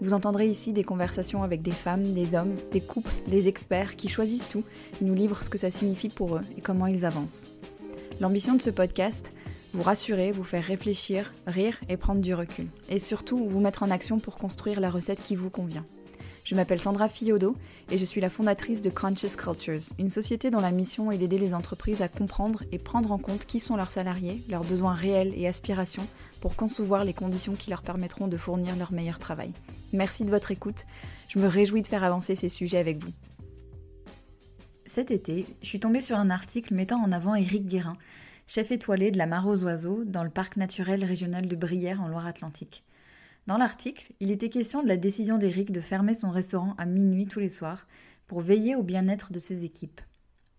vous entendrez ici des conversations avec des femmes, des hommes, des couples, des experts qui choisissent tout et nous livrent ce que ça signifie pour eux et comment ils avancent. L'ambition de ce podcast, vous rassurer, vous faire réfléchir, rire et prendre du recul. Et surtout, vous mettre en action pour construire la recette qui vous convient. Je m'appelle Sandra Fiodo et je suis la fondatrice de Conscious Cultures, une société dont la mission est d'aider les entreprises à comprendre et prendre en compte qui sont leurs salariés, leurs besoins réels et aspirations pour concevoir les conditions qui leur permettront de fournir leur meilleur travail. Merci de votre écoute. Je me réjouis de faire avancer ces sujets avec vous. Cet été, je suis tombée sur un article mettant en avant Éric Guérin, chef étoilé de la Mare aux Oiseaux dans le parc naturel régional de Brière en Loire-Atlantique. Dans l'article, il était question de la décision d'Éric de fermer son restaurant à minuit tous les soirs pour veiller au bien-être de ses équipes.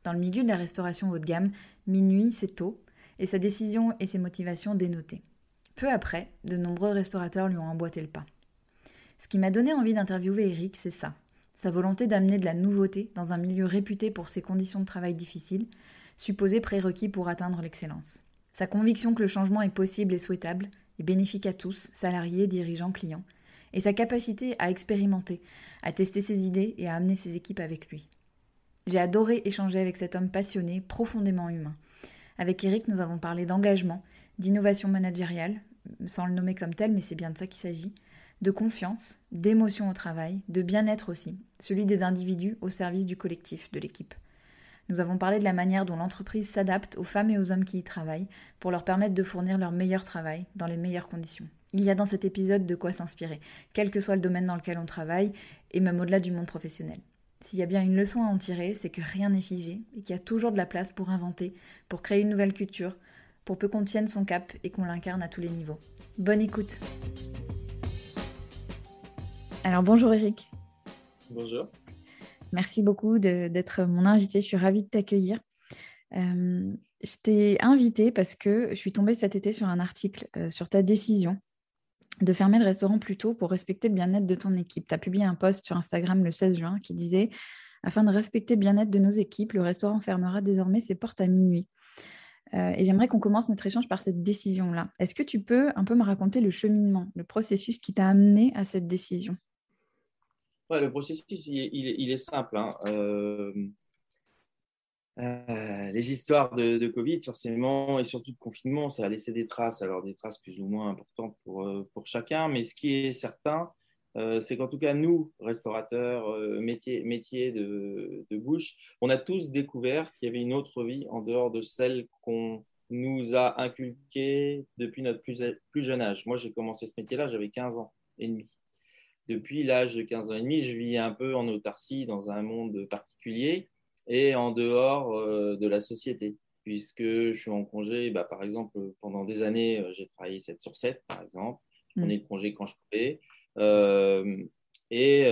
Dans le milieu de la restauration haut de gamme, minuit c'est tôt, et sa décision et ses motivations dénotées. Peu après, de nombreux restaurateurs lui ont emboîté le pas. Ce qui m'a donné envie d'interviewer Eric, c'est ça. Sa volonté d'amener de la nouveauté dans un milieu réputé pour ses conditions de travail difficiles, supposé prérequis pour atteindre l'excellence. Sa conviction que le changement est possible et souhaitable, et bénéfique à tous, salariés, dirigeants, clients, et sa capacité à expérimenter, à tester ses idées et à amener ses équipes avec lui. J'ai adoré échanger avec cet homme passionné, profondément humain. Avec Eric, nous avons parlé d'engagement, d'innovation managériale, sans le nommer comme tel, mais c'est bien de ça qu'il s'agit, de confiance, d'émotion au travail, de bien-être aussi, celui des individus au service du collectif, de l'équipe. Nous avons parlé de la manière dont l'entreprise s'adapte aux femmes et aux hommes qui y travaillent pour leur permettre de fournir leur meilleur travail dans les meilleures conditions. Il y a dans cet épisode de quoi s'inspirer, quel que soit le domaine dans lequel on travaille, et même au-delà du monde professionnel. S'il y a bien une leçon à en tirer, c'est que rien n'est figé et qu'il y a toujours de la place pour inventer, pour créer une nouvelle culture, pour peu qu'on tienne son cap et qu'on l'incarne à tous les niveaux. Bonne écoute alors bonjour Eric. Bonjour. Merci beaucoup d'être mon invité. Je suis ravie de t'accueillir. Euh, je t'ai invité parce que je suis tombée cet été sur un article euh, sur ta décision de fermer le restaurant plus tôt pour respecter le bien-être de ton équipe. Tu as publié un post sur Instagram le 16 juin qui disait Afin de respecter le bien-être de nos équipes, le restaurant fermera désormais ses portes à minuit. Euh, et j'aimerais qu'on commence notre échange par cette décision-là. Est-ce que tu peux un peu me raconter le cheminement, le processus qui t'a amené à cette décision? Le processus, il, est simple. Hein. Euh, euh, les histoires de, Covid, forcément, et surtout de confinement, ça a laissé des traces, alors des traces plus ou moins importantes pour, pour chacun, mais ce qui est certain, c'est qu'en tout cas, nous, restaurateurs, métiers métier de, de, bouche, on a tous découvert qu'il y avait une autre vie en dehors de celle qu'on nous a inculquée depuis notre plus, plus jeune âge. Moi, j'ai commencé ce métier-là, j'avais 15 ans et demi depuis l'âge de 15 ans et demi, je vis un peu en autarcie dans un monde particulier et en dehors euh, de la société, puisque je suis en congé, bah, par exemple, pendant des années, euh, j'ai travaillé 7 sur 7, par exemple. Je prenais le congé quand je pouvais. Euh, et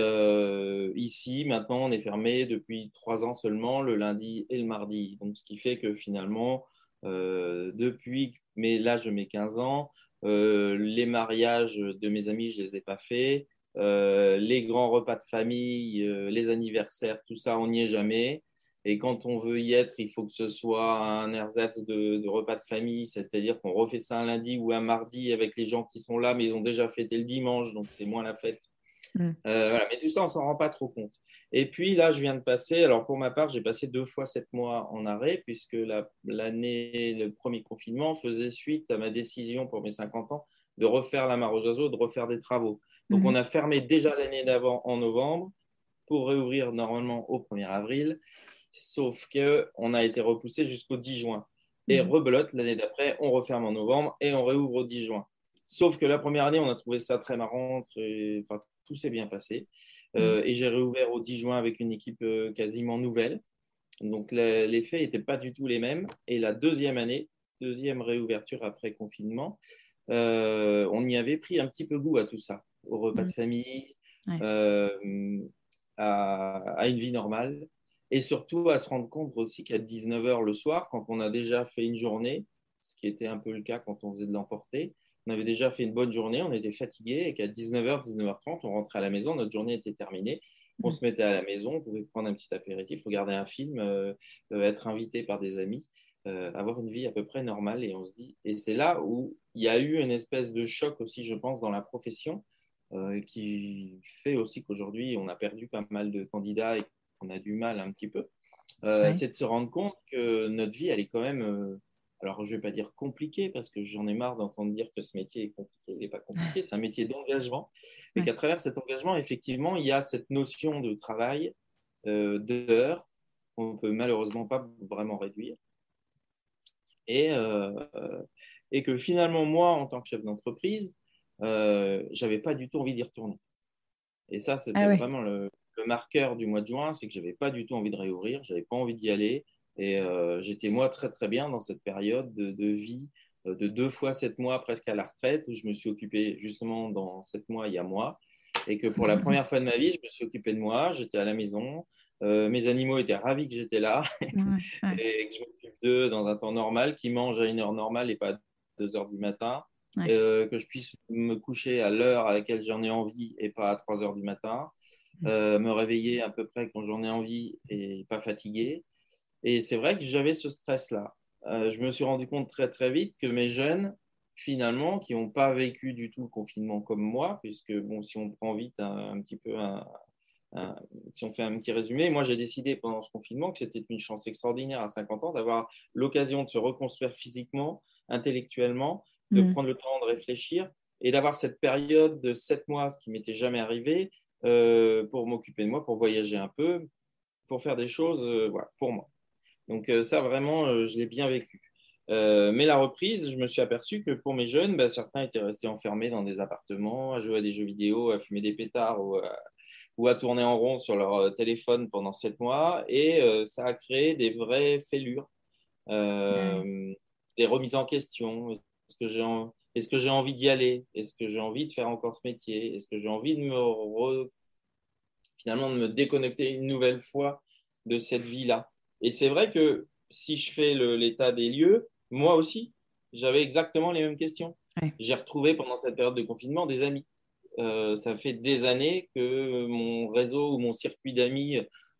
ici, maintenant, on est fermé depuis trois ans seulement, le lundi et le mardi. Donc, ce qui fait que finalement, depuis mais l'âge de mes 15 ans, les mariages de mes amis, je les ai pas faits. Euh, les grands repas de famille, euh, les anniversaires, tout ça, on n'y est jamais. Et quand on veut y être, il faut que ce soit un ersatz de, repas de famille, c'est-à-dire qu'on refait ça un lundi ou un mardi avec les gens qui sont là, mais ils ont déjà fêté le dimanche, donc c'est moins la fête. Mm. Euh, voilà. Mais tout ça, on s'en rend pas trop compte. Et puis là, je viens de passer, alors pour ma part, j'ai passé deux fois sept mois en arrêt, puisque l'année, le premier confinement faisait suite à ma décision pour mes 50 ans de refaire la mare aux oiseaux, de refaire des travaux. Donc, on mhm. a fermé déjà l'année d'avant en novembre pour réouvrir normalement au 1er avril, sauf qu'on a été repoussé jusqu'au 10 juin. Et mhm. rebelote, l'année d'après, on referme en novembre et on réouvre au 10 juin. Sauf que la première année, on a trouvé ça très marrant, Enfin, tout s'est bien passé. Euh, mhm. et j'ai réouvert au 10 juin avec une équipe euh, quasiment nouvelle. Donc les faits n'étaient pas du tout les mêmes. Et la deuxième année, deuxième réouverture après confinement, euh, on y avait pris un petit peu goût à tout ça au repas de mm. famille, euh, à, une vie normale. Et surtout à se rendre compte aussi qu'à 19h le soir, quand on a déjà fait une journée, ce qui était un peu le cas quand on faisait de l'emporter, on avait déjà fait une bonne journée, on était fatigué et qu'à 19h, 19h30, on rentrait à la maison, notre journée était terminée. On se mettait à la maison, on pouvait prendre un petit apéritif, regarder un film, euh, euh, être invité par des amis, euh, avoir une vie à peu près normale. Et on se dit, et c'est là où il y a eu une espèce de choc aussi, je pense, dans la profession, qui fait aussi qu'aujourd'hui, on a perdu pas mal de candidats et qu'on a du mal un petit peu. C'est de se rendre compte que notre vie, elle est quand même alors je ne vais pas dire compliqué parce que j'en ai marre d'entendre dire que ce métier est compliqué. Il n'est pas compliqué, c'est un métier d'engagement. Et qu'à travers cet engagement, effectivement, il y a cette notion de travail, euh, d'heures, qu'on ne peut malheureusement pas vraiment réduire. Et, euh, et, que finalement, moi, en tant que chef d'entreprise, euh, je n'avais pas du tout envie d'y retourner. Et ça, c'était ah vraiment le, le, marqueur du mois de juin, c'est que je n'avais pas du tout envie de réouvrir, je n'avais pas envie d'y aller. Et euh, j'étais moi très très bien dans cette période de, vie euh, de deux fois sept mois presque à la retraite où je me suis occupé justement dans sept mois il y a moi. Et que pour la première fois de ma vie je me suis occupé de moi j'étais à la maison euh, mes animaux étaient ravis que j'étais là. Et que je m'occupe d'eux dans un temps normal qu'ils mangent à une heure normale et pas à deux heures du matin. Que je puisse me coucher à l'heure à laquelle j'en ai envie et pas à trois heures du matin me réveiller à peu près quand j'en ai envie et pas fatigué et c'est vrai que j'avais ce stress-là. Euh, je me suis rendu compte très très vite que mes jeunes, finalement, qui n'ont pas vécu du tout le confinement comme moi, puisque bon, si on prend vite un, petit peu, si on fait un petit résumé, moi j'ai décidé pendant ce confinement que c'était une chance extraordinaire à 50 ans d'avoir l'occasion de se reconstruire physiquement, intellectuellement, de mm. prendre le temps de réfléchir et d'avoir cette période de 7 mois, ce qui m'était jamais arrivé, euh, pour m'occuper de moi, pour voyager un peu, pour faire des choses euh, voilà, pour moi. Donc euh, ça, vraiment, je l'ai bien vécu. Mais la reprise, je me suis aperçu que pour mes jeunes, bah, certains étaient restés enfermés dans des appartements, à jouer à des jeux vidéo, à fumer des pétards ou à, tourner en rond sur leur téléphone pendant sept mois. Et ça a créé des vraies fêlures, des remises en question. Est-ce que j'ai est-ce que j'ai envie d'y aller? Est-ce que j'ai envie de faire encore ce métier? Est-ce que j'ai envie de me finalement de me déconnecter une nouvelle fois de cette vie-là? Et c'est vrai que si je fais l'état des lieux, moi aussi, j'avais exactement les mêmes questions. J'ai retrouvé pendant cette période de confinement des amis. Euh, ça fait des années que mon réseau ou mon circuit d'amis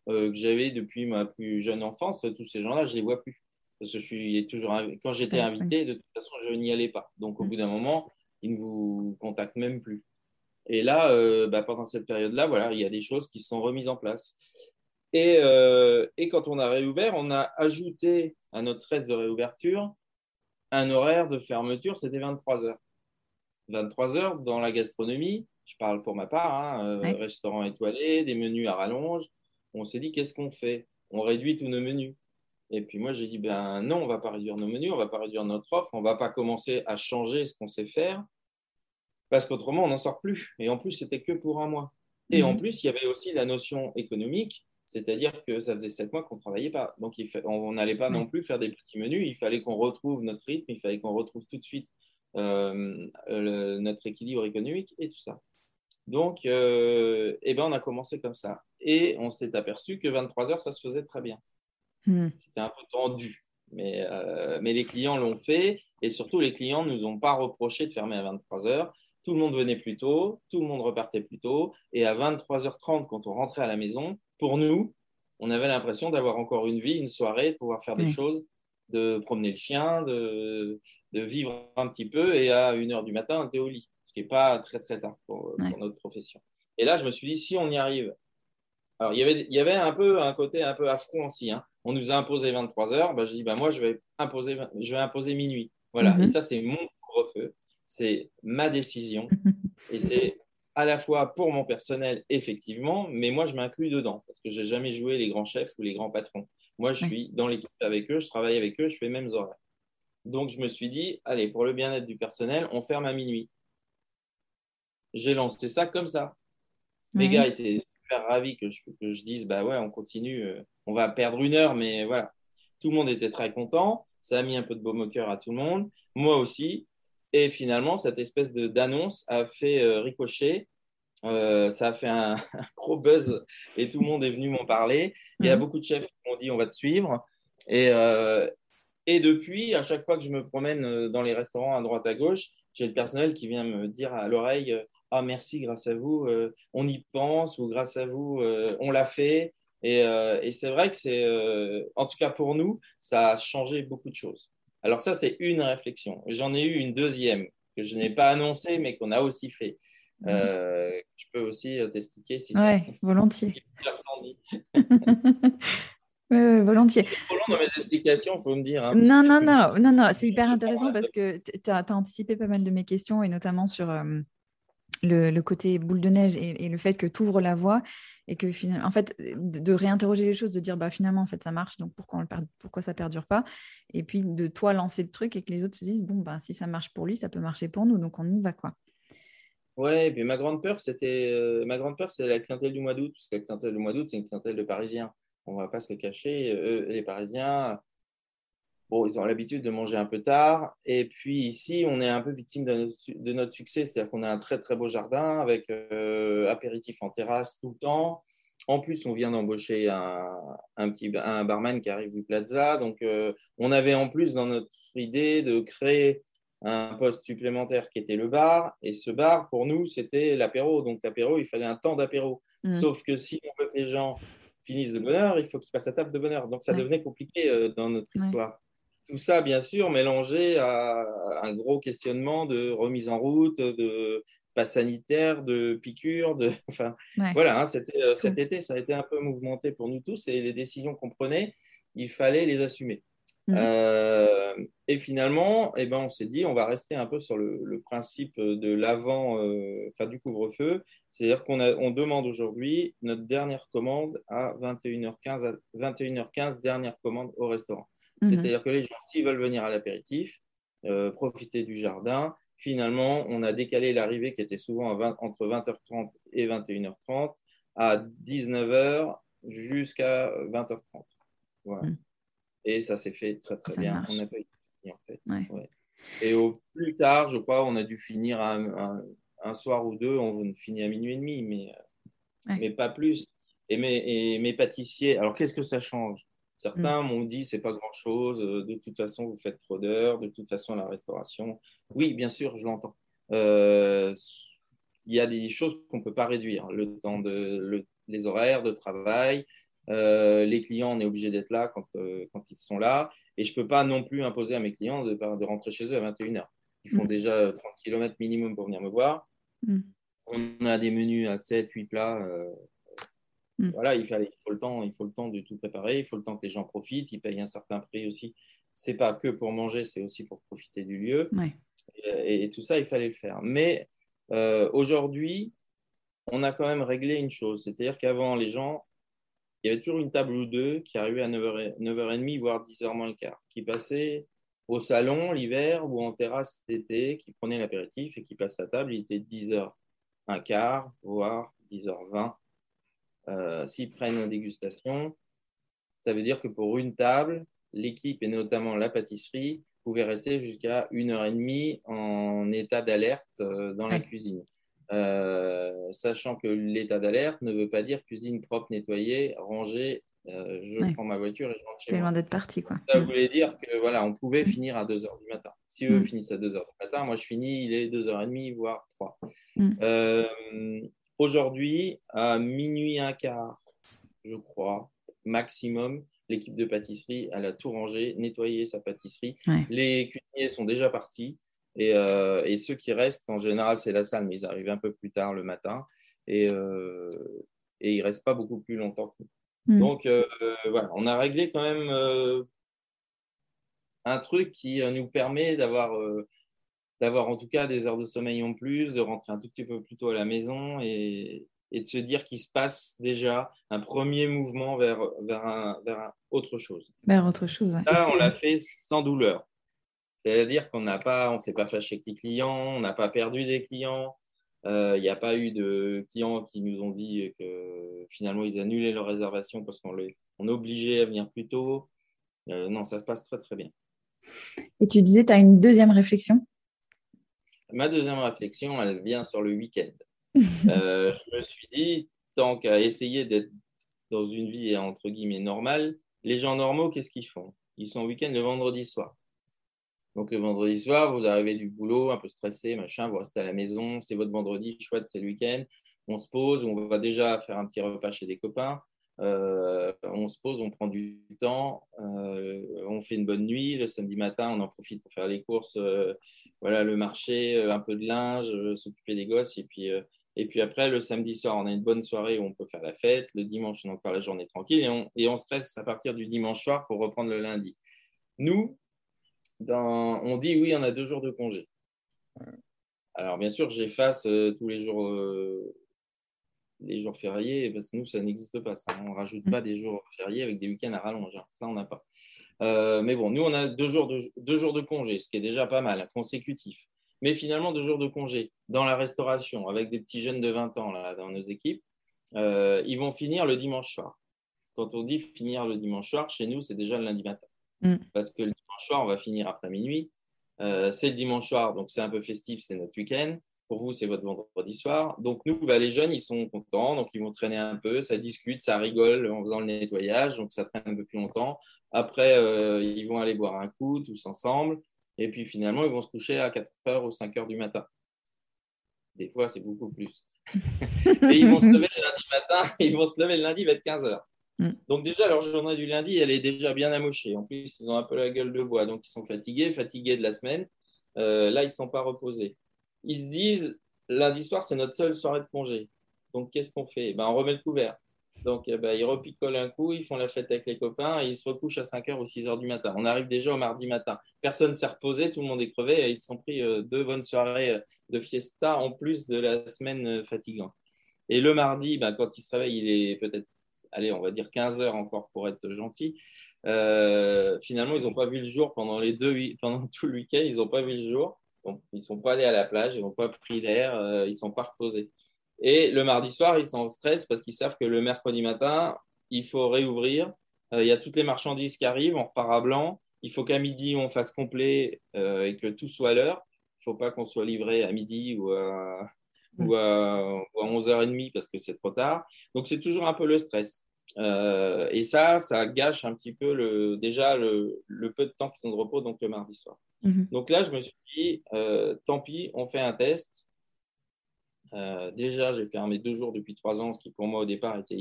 euh, que j'avais depuis ma plus jeune enfance, tous ces gens-là, je ne les vois plus. Parce que je suis toujours quand j'étais invité, de toute façon, je n'y allais pas. Donc, au mm. bout d'un moment, ils ne vous contactent même plus. Et là, euh, bah, pendant cette période-là, voilà, il y a des choses qui se sont remises en place. Euh, et, quand on a réouvert, on a ajouté à notre stress de réouverture un horaire de fermeture, c'était 23 heures. 23 heures dans la gastronomie, je parle pour ma part, hein, euh, restaurant étoilé, des menus à rallonge. On s'est dit, qu'est-ce qu'on fait? On réduit tous nos menus. Et puis moi, j'ai dit, ben non, on ne va pas réduire nos menus, on ne va pas réduire notre offre, on ne va pas commencer à changer ce qu'on sait faire, parce qu'autrement, on n'en sort plus. Et en plus, c'était que pour un mois. Et en mhm. plus, il y avait aussi la notion économique c'est-à-dire que ça faisait sept mois qu'on ne travaillait pas. Donc, on n'allait pas non plus faire des petits menus. Il fallait qu'on retrouve notre rythme, il fallait qu'on retrouve tout de suite euh, notre équilibre économique et tout ça. Donc, euh, eh ben, on a commencé comme ça. Et on s'est aperçu que 23 heures, ça se faisait très bien. Hmm. C'était un peu tendu. Mais, euh, mais les clients l'ont fait. Et surtout, les clients ne nous ont pas reproché de fermer à 23 heures. Tout le monde venait plus tôt, tout le monde repartait plus tôt. Et à 23h30, quand on rentrait à la maison, pour nous, on avait l'impression d'avoir encore une vie, une soirée, de pouvoir faire des choses, de promener le chien, de, vivre un petit peu. Et à 1h du matin, on était au lit, ce qui n'est pas très très tard pour, notre profession. Et là, je me suis dit, si on y arrive. Alors, il y avait, il y avait un peu un côté un peu affront aussi. Hein. On nous a imposé 23 heures. Ben, je dis, ben, moi, je vais imposer, je vais imposer minuit. Voilà. Et mhm. ça, c'est mon couvre-feu. C'est ma décision. Et c'est à la fois pour mon personnel, effectivement, mais moi, je m'inclus dedans parce que j'ai jamais joué les grands chefs ou les grands patrons. Moi, je suis dans l'équipe avec eux, je travaille avec eux, je fais les mêmes horaires. Donc, je me suis dit, allez, pour le bien-être du personnel, on ferme à minuit. J'ai lancé ça comme ça. Les gars étaient super ravis que je, que je, dise, bah ouais, on continue, euh, on va perdre une heure, mais voilà. Tout le monde était très content. Ça a mis un peu de baume au cœur à tout le monde. Moi aussi. Et finalement, cette espèce d'annonce a fait euh, ricocher ça a fait un, gros buzz et tout le monde est venu m'en parler. Il y a mhm. beaucoup de chefs qui m'ont dit on va te suivre. Et, et depuis, à chaque fois que je me promène dans les restaurants à droite à gauche, j'ai le personnel qui vient me dire à l'oreille Ah, merci, grâce à vous, on y pense, ou grâce à vous, on l'a fait. Et, et c'est vrai que c'est, en tout cas pour nous, ça a changé beaucoup de choses. Alors, ça, c'est une réflexion. J'en ai eu une deuxième que je n'ai pas annoncée, mais qu'on a aussi fait. Mhm. Euh, je peux aussi euh, t'expliquer si Oui, volontiers. Oui, volontiers. Trop long dans mes explications, il faut me dire. Hein, non, non, non, non, non, c'est hyper intéressant parce que tu as, anticipé pas mal de mes questions et notamment sur euh, le, côté boule de neige et, le fait que tu ouvres la voie et que finalement, en fait, de réinterroger les choses, de dire bah finalement en fait ça marche, donc pourquoi on le pourquoi ça perdure pas, et puis de toi lancer le truc et que les autres se disent bon bah si ça marche pour lui, ça peut marcher pour nous, donc on y va quoi. Ouais, mais ma grande peur c'était euh, ma grande peur c'est la clientèle du mois d'août, parce que la clientèle du mois d'août c'est une clientèle de Parisiens, on va pas se le cacher, les Parisiens bon, ils ont l'habitude de manger un peu tard. Et puis ici, on est un peu victime de notre, succès, c'est-à-dire qu'on a un très très beau jardin avec euh, apéritif en terrasse tout le temps. En plus, on vient d'embaucher un, un, petit un barman qui arrive du Plaza. Donc, euh, on avait en plus dans notre idée de créer un poste supplémentaire qui était le bar. Et ce bar, pour nous, c'était l'apéro. Donc, l'apéro, il fallait un temps d'apéro. Mmh. Sauf que si on veut que les gens finissent de bonheur, il faut qu'ils passent à table de bonheur. Donc, ça devenait compliqué euh, dans notre histoire. Tout ça, bien sûr, mélangé à un gros questionnement de remise en route, de passe sanitaire, de piqûres. De... Enfin, voilà, hein, euh, cet été, ça a été un peu mouvementé pour nous tous et les décisions qu'on prenait, il fallait les assumer. Mmh. Euh, et finalement, eh ben, on s'est dit, on va rester un peu sur le, principe de l'avant, euh, enfin du couvre-feu. C'est-à-dire qu'on on demande aujourd'hui notre dernière commande à 21h15, à 21h15, dernière commande au restaurant. Mhm. C'est-à-dire que les gens, s'ils veulent venir à l'apéritif, euh, profiter du jardin, finalement, on a décalé l'arrivée qui était souvent entre 20h30 et 21h30 à 19h jusqu'à 20h30. Voilà. Mhm. Et ça s'est fait très très bien. On n'a pas eu en fait. Et au plus tard, je crois, on a dû finir un, un, soir ou deux, on finit à minuit et demi, mais, mais pas plus. Et mes, et mes pâtissiers, alors qu'est-ce que ça change? Certains mm. m'ont dit c'est pas grand chose, euh, de toute façon vous faites trop d'heures, de toute façon la restauration. Oui, bien sûr, je l'entends. Euh, il y a des choses qu'on ne peut pas réduire, le temps de les horaires de travail. Euh, les clients, on est obligé d'être là quand, quand, ils sont là. Et je ne peux pas non plus imposer à mes clients de, de rentrer chez eux à 21h. Ils font mm. déjà 30 km minimum pour venir me voir. Mm. On a des menus à 7, 8 plats. Mm. Voilà, il, fallait, il, faut le temps, il faut le temps de tout préparer, il faut le temps que les gens profitent, ils payent un certain prix aussi. C'est pas que pour manger, c'est aussi pour profiter du lieu. Et, tout ça, il fallait le faire. Mais euh, aujourd'hui, on a quand même réglé une chose, c'est-à-dire qu'avant, les gens, il y avait toujours une table ou deux qui arrivait à 9h, 9h30, voire 10h moins le quart, qui passaient au salon l'hiver ou en terrasse l'été, qui prenaient l'apéritif et qui passent à table, il était 10h un quart, voire 10h20 euh, s'ils prennent une dégustation, ça veut dire que pour une table, l'équipe et notamment la pâtisserie pouvaient rester jusqu'à une heure et demie en état d'alerte euh, dans la cuisine. Euh, sachant que l'état d'alerte ne veut pas dire cuisine propre, nettoyée, rangée. je prends ma voiture et je rentre chez moi. loin d'être parti, quoi. Ça voulait dire que voilà, on pouvait finir à 2 heures du matin. Si eux mm. finissent à 2 heures du matin, moi je finis, il est 2h30, voire 3. Aujourd'hui, à minuit un quart, je crois, maximum, l'équipe de pâtisserie, elle a tout rangé, nettoyé sa pâtisserie. Les cuisiniers sont déjà partis. Euh, et, ceux qui restent, en général, c'est la salle, mais ils arrivent un peu plus tard le matin. Et, euh, et ils ne restent pas beaucoup plus longtemps mm. Donc, euh, voilà, on a réglé quand même un truc qui nous permet d'avoir d'avoir en tout cas des heures de sommeil en plus, de rentrer un tout petit peu plus tôt à la maison et, et de se dire qu'il se passe déjà un premier mouvement vers, vers, un, vers autre chose. Vers autre chose. Là, on l'a fait sans douleur. C'est-à-dire qu'on n'a pas, on s'est pas fâché avec les clients, on n'a pas perdu des clients. Euh, il n'y a pas eu de clients qui nous ont dit que finalement ils annulaient leur réservation parce qu'on les on obligeait à venir plus tôt. Euh, non, ça se passe très très bien. Et tu disais, tu as une deuxième réflexion? Ma deuxième réflexion, elle vient sur le week-end. euh, je me suis dit, tant qu'à essayer d'être dans une vie entre guillemets normale, les gens normaux, qu'est-ce qu'ils font? Ils sont au week-end le vendredi soir. Donc le vendredi soir, vous arrivez du boulot, un peu stressé, machin, vous restez à la maison, c'est votre vendredi, chouette, c'est le week-end. On se pose, on va déjà faire un petit repas chez des copains. Euh, on se pose, on prend du temps, euh, on fait une bonne nuit. Le samedi matin, on en profite pour faire les courses, euh, voilà, le marché, un peu de linge, s'occuper des gosses. Et puis, et puis après, le samedi soir, on a une bonne soirée où on peut faire la fête. Le dimanche, on a encore la journée tranquille. Et on, et on stresse à partir du dimanche soir pour reprendre le lundi. Nous, on dit oui, on a deux jours de congé. Alors, bien sûr, j'efface tous les jours les jours fériés, parce que nous, ça n'existe pas. Ça. On ne rajoute mm. pas des jours fériés avec des week-ends à rallonge. Hein. Ça, on n'a pas. Euh, mais bon, nous, on a deux jours, de, deux jours de congé, ce qui est déjà pas mal, consécutif. Mais finalement, deux jours de congé dans la restauration, avec des petits jeunes de 20 ans là, dans nos équipes, euh, ils vont finir le dimanche soir. Quand on dit finir le dimanche soir, chez nous, c'est déjà le lundi matin. Mm. Parce que le dimanche soir, on va finir après minuit. Euh, c'est le dimanche soir, donc c'est un peu festif, c'est notre week-end. Pour vous, c'est votre vendredi soir. Donc, nous, bah, les jeunes, ils sont contents. Donc, ils vont traîner un peu. Ça discute, ça rigole en faisant le nettoyage. Donc, ça traîne un peu plus longtemps. Après, euh, ils vont aller boire un coup tous ensemble. Et puis, finalement, ils vont se coucher à 4 h ou 5 h du matin. Des fois, c'est beaucoup plus. Et ils vont se lever le lundi matin. Ils vont se lever le lundi, il va être 15 h mm. donc déjà, leur journée du lundi, elle est déjà bien amochée. En plus, ils ont un peu la gueule de bois, donc ils sont fatigués, fatigués de la semaine. Euh, là, ils ne sont pas reposés ils se disent lundi soir, c'est notre seule soirée de congé. Donc, qu'est-ce qu'on fait? Ben, On remet le couvert. Donc, eh ben, ils repicolent un coup, ils font la fête avec les copains et ils se recouchent à 5h ou 6h du matin. On arrive déjà au mardi matin. Personne ne s'est reposé, tout le monde est crevé et ils se sont pris euh, deux bonnes soirées euh, de fiesta en plus de la semaine euh, fatigante. Et le mardi, ben, quand ils se réveillent, il est peut-être, allez, on va dire 15h encore pour être gentil. finalement, ils n'ont pas vu le jour pendant, les deux, pendant tout le week-end, ils n'ont pas vu le jour ils ne sont pas allés à la plage, ils n'ont pas pris l'air, euh, ils ne sont pas reposés. Et le mardi soir, ils sont en stress parce qu'ils savent que le mercredi matin, il faut réouvrir. Euh, il y a toutes les marchandises qui arrivent, on repart à blanc. Il faut qu'à midi, on fasse complet euh, et que tout soit à l'heure. Il ne faut pas qu'on soit livré à midi ou à, ou à, 11h30 parce que c'est trop tard. Donc, c'est toujours un peu le stress. et ça, ça gâche un petit peu le, déjà le, le peu de temps qu'ils ont de repos, donc le mardi soir. Mhm. Donc là, je me suis dit, euh, tant pis, on fait un test. Euh, déjà, j'ai fermé deux jours depuis trois ans, ce qui pour moi au départ était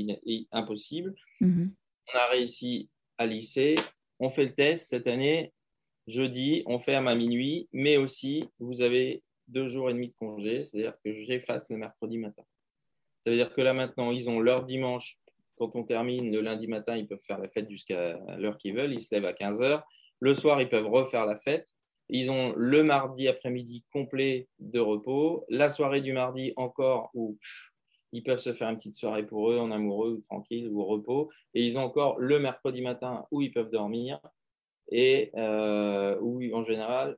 impossible. Mhm. On a réussi à lisser. On fait le test cette année. Jeudi, on ferme à minuit, mais aussi, vous avez deux jours et demi de congé, c'est-à-dire que j'efface le mercredi matin. Ça veut dire que là maintenant, ils ont leur dimanche. Quand on termine le lundi matin, ils peuvent faire la fête jusqu'à l'heure qu'ils veulent. Ils se lèvent à 15 heures. Le soir, ils peuvent refaire la fête. Ils ont le mardi après-midi complet de repos, la soirée du mardi encore où ils peuvent se faire une petite soirée pour eux en amoureux ou tranquille ou au repos. Et ils ont encore le mercredi matin où ils peuvent dormir et euh, où en général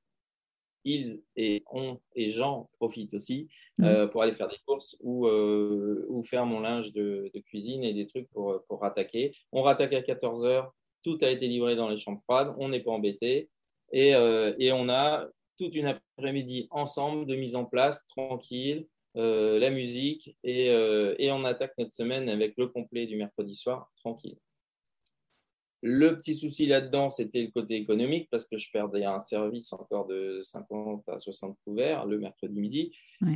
ils et on et Jean profitent aussi mmh. euh, pour aller faire des courses ou, euh, ou faire mon linge de, cuisine et des trucs pour, pour rattaquer. On rattaque à 14 heures, tout a été livré dans les chambres froides, on n'est pas embêté. Euh, et, on a toute une après-midi ensemble de mise en place, tranquille, euh, la musique, euh, et, on attaque notre semaine avec le complet du mercredi soir, tranquille. Le petit souci là-dedans, c'était le côté économique, parce que je perdais un service encore de 50 à 60 couverts le mercredi midi.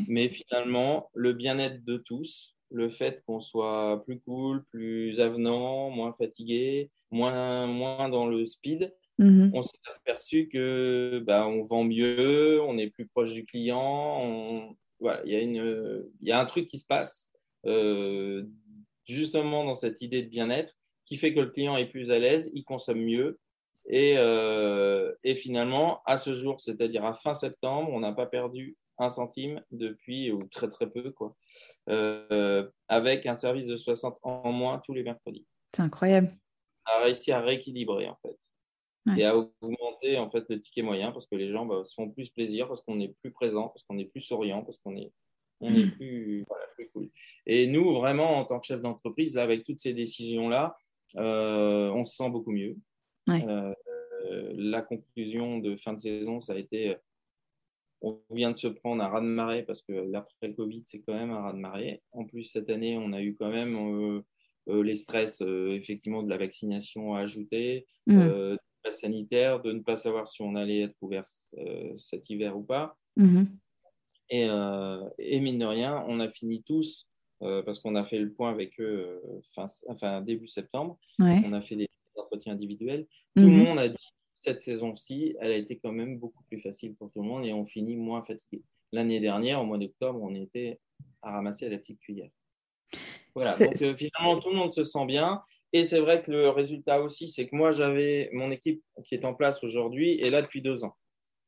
Mais finalement, le bien-être de tous, le fait qu'on soit plus cool, plus avenant, moins fatigué, moins, moins dans le speed, Mhm. On s'est aperçu que bah, on vend mieux, on est plus proche du client. Voilà, il y, a une... y a un truc qui se passe euh, justement dans cette idée de bien-être qui fait que le client est plus à l'aise, il consomme mieux. Et, euh, et finalement, à ce jour, c'est-à-dire à fin septembre, on n'a pas perdu un centime depuis, ou très très peu, quoi, euh, avec un service de 60 en moins tous les mercredis. C'est incroyable. On a réussi à rééquilibrer et à augmenter en fait le ticket moyen parce que les gens bah, se font plus plaisir, parce qu'on est plus présent, parce qu'on est plus souriant, parce qu'on est, on est mm. plus, voilà, plus cool. Et nous, vraiment, en tant que chef d'entreprise, avec toutes ces décisions-là, euh, on se sent beaucoup mieux. Euh, la conclusion de fin de saison, ça a été on vient de se prendre un raz-de-marée parce que l'après-Covid, c'est quand même un raz-de-marée. En plus, cette année, on a eu quand même les stress, effectivement, de la vaccination à ajouter, mmh. Sanitaire, de ne pas savoir si on allait être ouvert cet hiver ou pas. Mmh. Et, et, mine de rien, on a fini tous euh, parce qu'on a fait le point avec eux euh, fin, enfin, début septembre. On a fait des entretiens individuels. Tout le mhm. monde a dit cette saison-ci, elle a été quand même beaucoup plus facile pour tout le monde et on finit moins fatigué. L'année dernière, au mois d'octobre, on était à ramasser à la petite cuillère. Voilà, donc euh, finalement, tout le monde se sent bien. Et c'est vrai que le résultat aussi, c'est que moi, j'avais mon équipe qui est en place aujourd'hui et là depuis deux ans.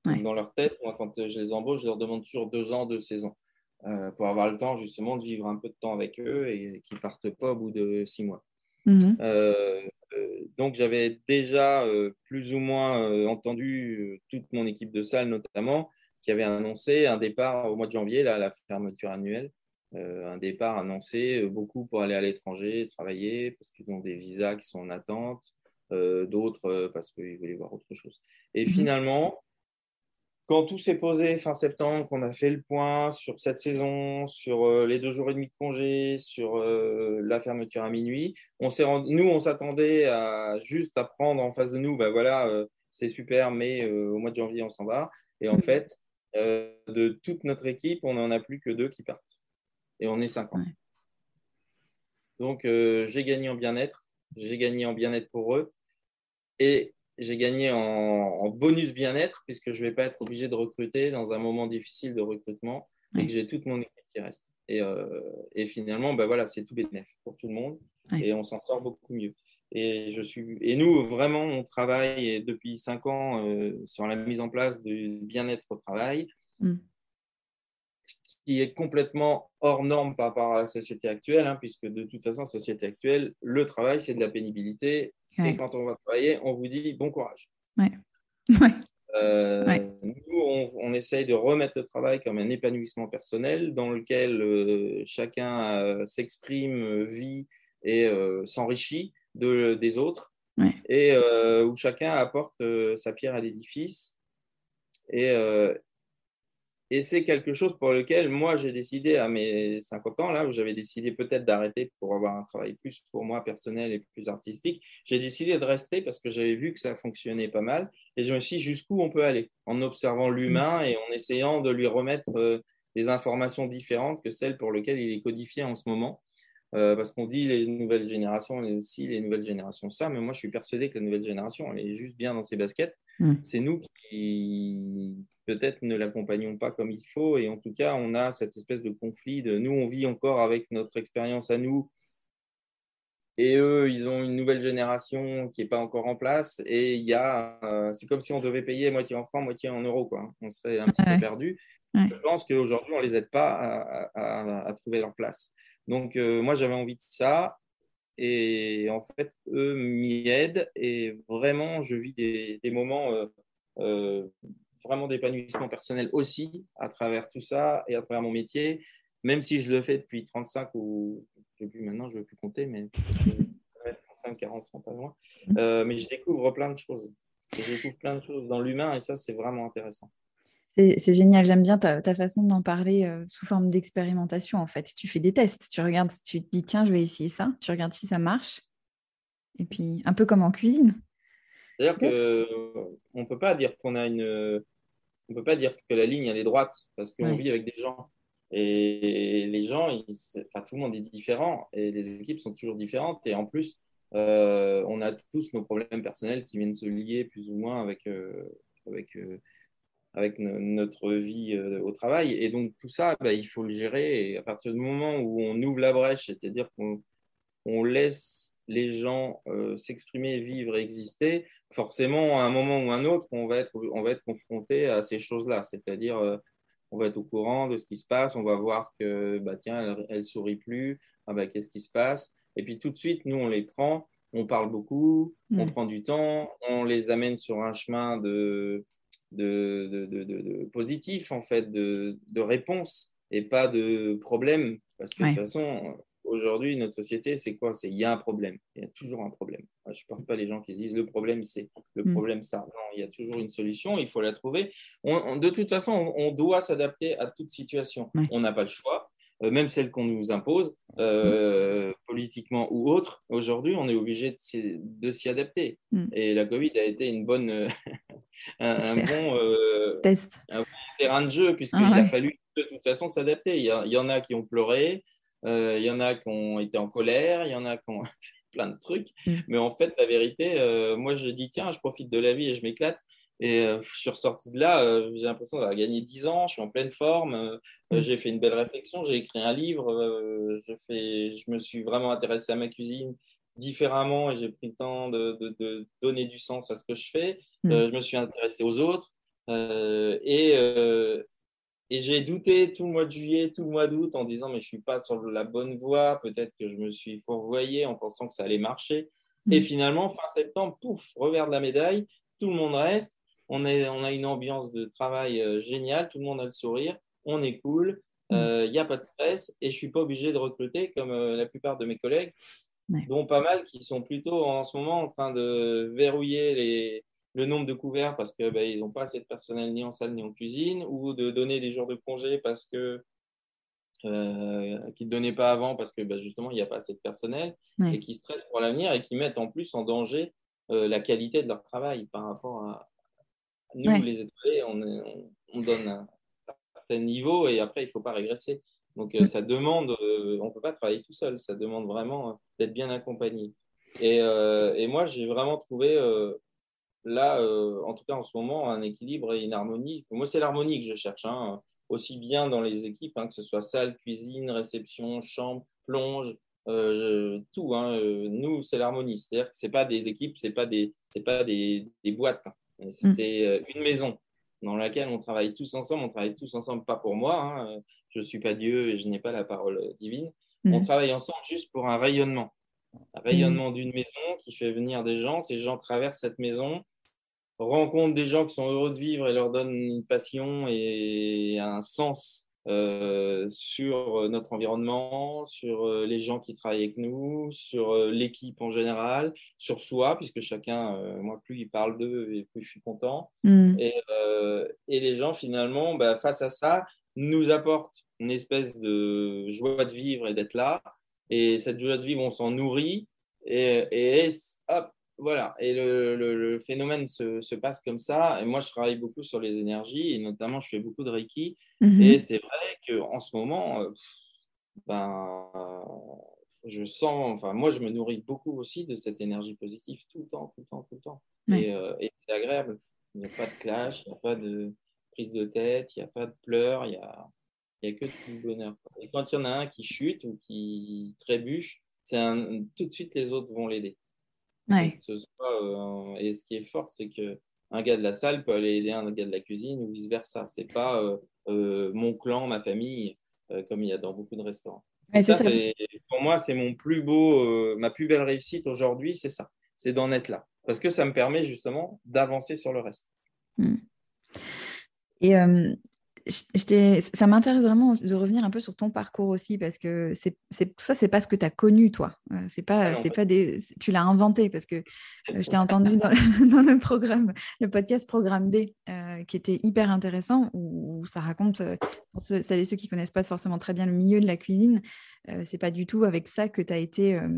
Dans leur tête, moi, quand je les embauche, je leur demande toujours deux ans de saison. Euh, pour avoir le temps justement de vivre un peu de temps avec eux et qu'ils ne partent pas au bout de six mois. Mhm. Euh, euh, donc j'avais déjà plus ou moins entendu toute mon équipe de salle notamment qui avait annoncé un départ au mois de janvier, là, la fermeture annuelle, un départ annoncé, beaucoup pour aller à l'étranger, travailler, parce qu'ils ont des visas qui sont en attente, d'autres parce qu'ils voulaient voir autre chose. Et mhm. finalement, quand tout s'est posé fin septembre, qu'on a fait le point sur cette saison, sur euh, les deux jours et demi de congé, sur euh, la fermeture à minuit, on s'est nous, on s'attendait à juste à prendre en face de nous, ben voilà, euh, c'est super, mais au mois de janvier, on s'en va. Et en mm. fait, de toute notre équipe, on n'en a plus que deux qui partent. Et on est 50. Donc, j'ai gagné en bien-être, j'ai gagné en bien-être pour eux. Et j'ai gagné en, bonus bien-être puisque je ne vais pas être obligé de recruter dans un moment difficile de recrutement et que j'ai toute mon équipe qui reste. Et, euh, et finalement, ben voilà, c'est tout bénéf pour tout le monde et on s'en sort beaucoup mieux. Et, je suis, et nous, vraiment, on travaille depuis cinq ans euh, sur la mise en place du bien-être au travail, mm. Qui est complètement hors norme par rapport à la société actuelle, hein, puisque de toute façon, la société actuelle, le travail, c'est de la pénibilité. Et quand on va travailler, on vous dit bon courage. Euh, nous, on, essaye de remettre le travail comme un épanouissement personnel dans lequel euh, chacun euh, s'exprime, vit et s'enrichit de, des autres. Et où chacun apporte sa pierre à l'édifice. Et, et c'est quelque chose pour lequel moi j'ai décidé à mes 50 ans, là où j'avais décidé peut-être d'arrêter pour avoir un travail plus pour moi personnel et plus artistique, j'ai décidé de rester parce que j'avais vu que ça fonctionnait pas mal. Et je me suis dit jusqu'où on peut aller? En observant l'humain et en essayant de lui remettre euh, des informations différentes que celles pour lesquelles il est codifié en ce moment. Euh, parce qu'on dit les nouvelles générations, si les nouvelles générations ça, mais moi je suis persuadé que la nouvelle génération, elle est juste bien dans ses baskets. Mm. C'est nous qui peut-être ne l'accompagnons pas comme il faut. Et en tout cas, on a cette espèce de conflit de nous, on vit encore avec notre expérience à nous. Et eux, ils ont une nouvelle génération qui n'est pas encore en place. Et il y a, euh, c'est comme si on devait payer moitié en francs, moitié en euros. Quoi. On serait un petit peu perdu. Je pense qu'aujourd'hui, on ne les aide pas à, trouver leur place. Donc, euh, moi, j'avais envie de ça. Et en fait, eux m'y aident. Et vraiment, je vis des, moments euh, vraiment d'épanouissement personnel aussi à travers tout ça et à travers mon métier, même si je le fais depuis 35 ou plus maintenant, je ne veux plus compter, mais 35, 40, 30 pas loin. Euh, mais je découvre plein de choses. Je découvre plein de choses dans l'humain et ça, c'est vraiment intéressant. C'est génial, j'aime bien ta, ta façon d'en parler euh, sous forme d'expérimentation en fait. Tu fais des tests, tu regardes, tu te dis tiens, je vais essayer ça, tu regardes si ça marche. Et puis, un peu comme en cuisine. C'est-à-dire qu'on ne peut pas dire qu'on a une, on peut pas dire que la ligne elle est droite parce qu'on vit avec des gens. Et les gens, enfin, tout le monde est différent et les équipes sont toujours différentes. Et en plus, euh, on a tous nos problèmes personnels qui viennent se lier plus ou moins avec, euh, avec, euh, avec notre vie au travail. Et donc, tout ça, bah, il faut le gérer. Et à partir du moment où on ouvre la brèche, c'est-à-dire qu'on on laisse les gens s'exprimer, vivre, exister, forcément, à un moment ou un autre, on va être, on va être confronté à ces choses-là. C'est-à-dire, euh, on va être au courant de ce qui se passe, on va voir que, bah, tiens, elle, ne sourit plus, ah, bah, qu'est-ce qui se passe? Et puis tout de suite, nous, on les prend, on parle beaucoup, on mm. prend du temps, on les amène sur un chemin de, de, de, de, positif, en fait, de, réponse et pas de problème. Parce que de toute façon, aujourd'hui, notre société, c'est quoi? C'est il y a un problème. Il y a toujours un problème. Je ne porte pas les gens qui se disent le problème c'est, le mm. problème ça. Non, il y a toujours une solution, il faut la trouver. de toute façon, on, doit s'adapter à toute situation. On n'a pas le choix. Euh, même celle qu'on nous impose, euh, politiquement ou autre, aujourd'hui, on est obligé de, s'y adapter. Mm. Et la Covid a été une bonne, un, bon, Test. un, bon, terrain de jeu, puisqu'il ah a fallu de toute façon s'adapter. Il, y en a qui ont pleuré, il y en a qui ont été en colère, il y en a qui ont plein de trucs. Mm. Mais en fait, la vérité, euh, moi, je dis, tiens, je profite de la vie et je m'éclate. Et euh, je suis ressorti de là, euh, j'ai l'impression d'avoir gagné 10 ans, je suis en pleine forme, mm. j'ai fait une belle réflexion, j'ai écrit un livre, je, fais, je me suis vraiment intéressé à ma cuisine différemment et j'ai pris le temps de, de, donner du sens à ce que je fais. Mm. je me suis intéressé aux autres et, et j'ai douté tout le mois de juillet, tout le mois d'août en disant mais je suis pas sur la bonne voie, peut-être que je me suis fourvoyé en pensant que ça allait marcher. Mm. Et finalement, fin septembre, pouf, revers de la médaille, tout le monde reste. On, est, on a une ambiance de travail euh, géniale, tout le monde a le sourire, on est cool, il mm. n'y euh, a pas de stress. Et je suis pas obligé de recruter comme euh, la plupart de mes collègues, dont pas mal qui sont plutôt en ce moment en train de verrouiller les, le nombre de couverts parce qu'ils ben, n'ont pas assez de personnel ni en salle ni en cuisine, ou de donner des jours de congé parce que euh, qu'ils ne donnaient pas avant parce que ben, justement il n'y a pas assez de personnel et qui stressent pour l'avenir et qui mettent en plus en danger euh, la qualité de leur travail par rapport à nous les étoilés, on, on, donne un certain niveau et après il ne faut pas régresser. Donc euh, ça demande, on ne peut pas travailler tout seul, ça demande vraiment d'être bien accompagné. Et, et moi j'ai vraiment trouvé là, euh, en tout cas en ce moment, un équilibre et une harmonie. Moi, c'est l'harmonie que je cherche, hein, aussi bien dans les équipes, hein, que ce soit salle, cuisine, réception, chambre, plonge, euh, tout. Hein, euh, nous, c'est l'harmonie. C'est-à-dire que ce pas des équipes, ce n'est pas, des, pas des, des boîtes. C'est une maison dans laquelle on travaille tous ensemble. On travaille tous ensemble, pas pour moi. Je ne suis pas Dieu et je n'ai pas la parole divine. On travaille ensemble juste pour un rayonnement. Un rayonnement d'une maison qui fait venir des gens. Ces gens traversent cette maison rencontre des gens qui sont heureux de vivre et leur donne une passion et un sens euh, sur notre environnement, sur euh, les gens qui travaillent avec nous, sur euh, l'équipe en général, sur soi, puisque chacun, moi, plus il parle d'eux et plus je suis content. Mm. Et, et, les gens, finalement, bah, face à ça, nous apportent une espèce de joie de vivre et d'être là. Et cette joie de vivre, on s'en nourrit. Et, et hop, voilà, et le, phénomène se, passe comme ça. Et moi, je travaille beaucoup sur les énergies, et notamment, je fais beaucoup de Reiki. Mhm. Et c'est vrai qu'en ce moment, euh, ben, je sens, enfin, moi, je me nourris beaucoup aussi de cette énergie positive tout le temps, tout le temps, tout le temps. Euh, et, c'est agréable. Il n'y a pas de clash, il n'y a pas de prise de tête, il n'y a pas de pleurs, il n'y a, a que du bonheur. Et quand il y en a un qui chute ou qui trébuche, c'est tout de suite les autres vont l'aider. Euh, et ce qui est fort, c'est que un gars de la salle peut aller aider un gars de la cuisine ou vice versa. C'est pas euh, mon clan, ma famille, comme il y a dans beaucoup de restaurants. ça, pour moi, c'est mon plus beau, ma plus belle réussite aujourd'hui, c'est ça, c'est d'en être là, parce que ça me permet justement d'avancer sur le reste. Hmm. Et ça m'intéresse vraiment de revenir un peu sur ton parcours aussi parce que c'est, tout ça c'est pas ce que tu as connu toi. Euh, c'est pas c'est pas des tu l'as inventé parce que euh, je t'ai entendu dans le, programme le podcast programme B euh, qui était hyper intéressant où, ça raconte pour ceux, celles et ceux qui connaissent pas forcément très bien le milieu de la cuisine c'est pas du tout avec ça que tu as été euh,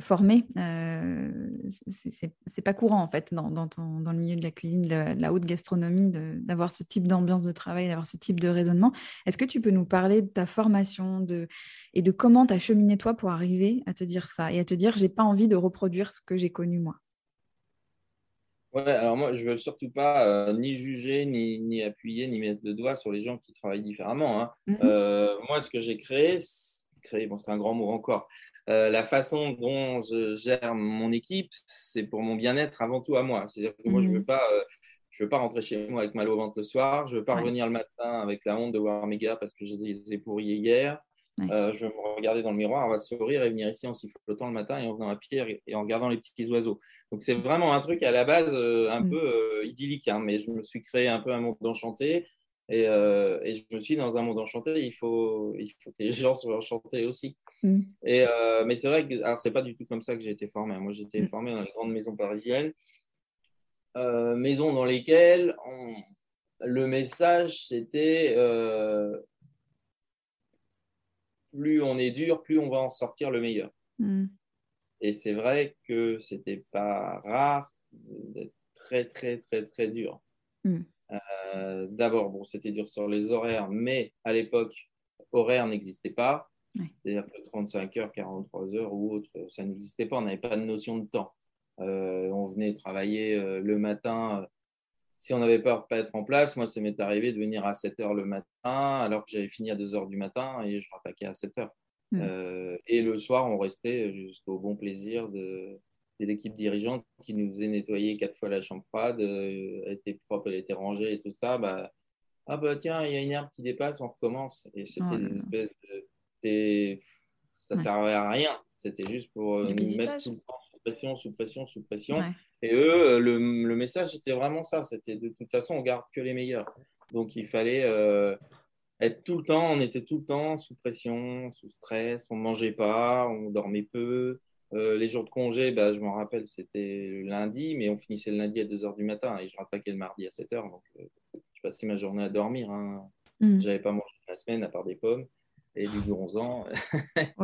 formé. Euh, c'est pas courant en fait dans, dans, le milieu de la cuisine, de la, haute gastronomie, d'avoir ce type d'ambiance de travail, d'avoir ce type de raisonnement. Est-ce que tu peux nous parler de ta formation de, et de comment tu as cheminé toi pour arriver à te dire ça et à te dire j'ai pas envie de reproduire ce que j'ai connu moi? Ouais, alors moi, je veux surtout pas euh, ni juger, ni, ni, appuyer, ni mettre le doigt sur les gens qui travaillent différemment. Hein. Mm-hmm. moi, ce que j'ai créé, bon, c'est un grand mot encore, euh, la façon dont je gère mon équipe, c'est pour mon bien-être avant tout à moi. C'est-à-dire que moi, je ne veux, mhm. pas, euh, je veux pas rentrer chez moi avec mal au ventre le soir. Je ne veux pas revenir le matin avec la honte de voir mes gars parce que je les ai pourris hier. Euh, je veux me regarder dans le miroir, on va sourire et venir ici en sifflotant le matin et en venant à pied et en regardant les petits oiseaux. Donc c'est vraiment un truc à la base un mm. peu idyllique, hein, mais je me suis créé un peu un monde enchanté Et, et, je me suis dit, dans un monde enchanté, il faut, il faut que les gens soient enchantés aussi. Mm. Et, mais c'est vrai que alors c'est pas du tout comme ça que j'ai été formé. Moi, j'ai été mm. formé dans les grandes maisons parisiennes, maisons dans lesquelles le message c'était plus on est dur, plus on va en sortir le meilleur. Mm. Et c'est vrai que c'était pas rare d'être très, très, très, très dur. Euh, d'abord, bon, c'était dur sur les horaires, mais à l'époque, horaire n'existait pas. C'est-à-dire que 35 heures, 43 heures ou autre, ça n'existait pas. On n'avait pas de notion de temps. Euh, on venait travailler euh, le matin si on n'avait pas à être en place, moi, ça m'est arrivé de venir à 7 heures le matin, alors que j'avais fini à 2 heures du matin et je rattaquais à 7 heures. Hmm. Et le soir, on restait jusqu'au bon plaisir de, des équipes dirigeantes qui nous faisaient nettoyer quatre fois la chambre froide, euh, elle était propre, elle était rangée et tout ça. Bah, ah bah tiens, il y a une herbe qui dépasse, on recommence. Et c'était des espèces de. Ça ne servait à rien. C'était juste pour euh, nous mettre tout le temps sous pression, sous pression, sous pression. Et eux, le, le message, c'était vraiment ça. C'était de toute façon, on garde que les meilleurs. Donc, il fallait euh, être tout le temps, on était tout le temps sous pression, sous stress, on ne mangeait pas, on dormait peu. Euh, les jours de congé, bah, je m'en rappelle, c'était le lundi, mais on finissait le lundi à 2h du matin et je rattaquais le mardi à 7h. Donc, euh, je passais ma journée à dormir. Hein. Mm. Je n'avais pas mangé la semaine à part des pommes et du bronzant.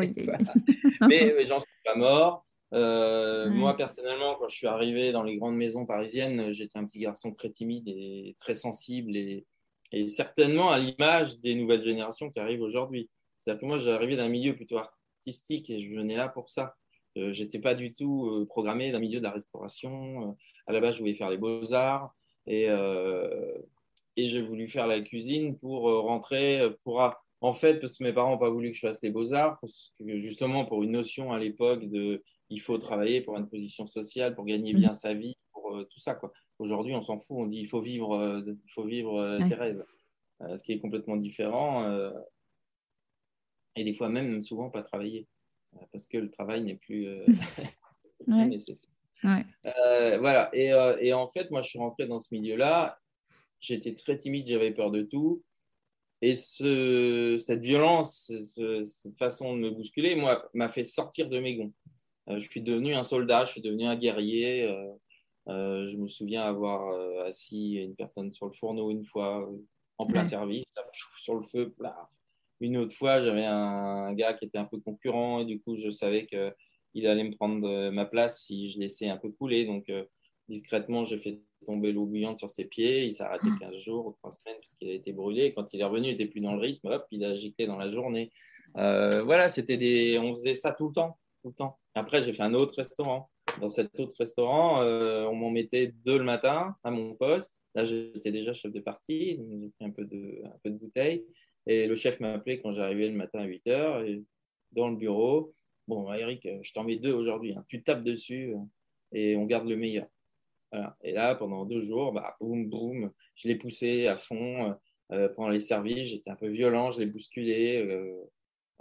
mais j'en suis pas mort. Euh, moi, personnellement, quand je suis arrivé dans les grandes maisons parisiennes, j'étais un petit garçon très timide et très sensible et, certainement à l'image des nouvelles générations qui arrivent aujourd'hui. C'est-à-dire que moi, j'arrivais d'un milieu plutôt artistique et je venais là pour ça. Euh, je n'étais pas du tout euh, programmé d'un milieu de la restauration. à la base, je voulais faire les beaux-arts et, et j'ai voulu faire la cuisine pour rentrer, pour en fait, parce que mes parents n'ont pas voulu que je fasse les beaux-arts, justement pour une notion à l'époque de il faut travailler pour une position sociale, pour gagner bien mm. sa vie, pour euh, tout ça. Quoi. Aujourd'hui, on s'en fout, on dit il faut vivre, euh, il faut vivre euh, tes rêves, ce qui est complètement différent. et des fois même, souvent, pas travailler, parce que le travail n'est plus, nécessaire. voilà. Et, et, en fait, moi, je suis rentré dans ce milieu-là. J'étais très timide, j'avais peur de tout. Et ce, cette violence, cette façon de me bousculer, moi, m'a fait sortir de mes gonds. Euh, je suis devenu un soldat, je suis devenu un guerrier. Euh, euh, je me souviens avoir assis une personne sur le fourneau une fois en plein service, sur le feu. Une autre fois, j'avais un gars qui était un peu concurrent et du coup, je savais qu'il allait me prendre ma place si je laissais un peu couler. Donc, discrètement, j'ai fait tomber l'eau bouillante sur ses pieds. Il s'est arrêté 15 jours ou 3 semaines parce qu'il a été brûlé. Quand il est revenu, il n'était plus dans le rythme. Hop, il a giclé dans la journée. voilà, c'était des... on faisait ça tout le temps tout le temps. Après, j'ai fait un autre restaurant. Dans cet autre restaurant, euh, on m'en mettait deux le matin à mon poste. Là, j'étais déjà chef de partie, donc j'ai pris un peu de, un peu de bouteille. Et le chef m'a appelé quand j'arrivais le matin à 8 heures et dans le bureau. Bon, Eric, je t'en mets deux aujourd'hui. Hein. Tu tapes dessus euh, et on garde le meilleur. Et là, pendant deux jours, bah, boum, boum, je l'ai poussé à fond. Euh, pendant les services, j'étais un peu violent, je l'ai bousculé. Euh,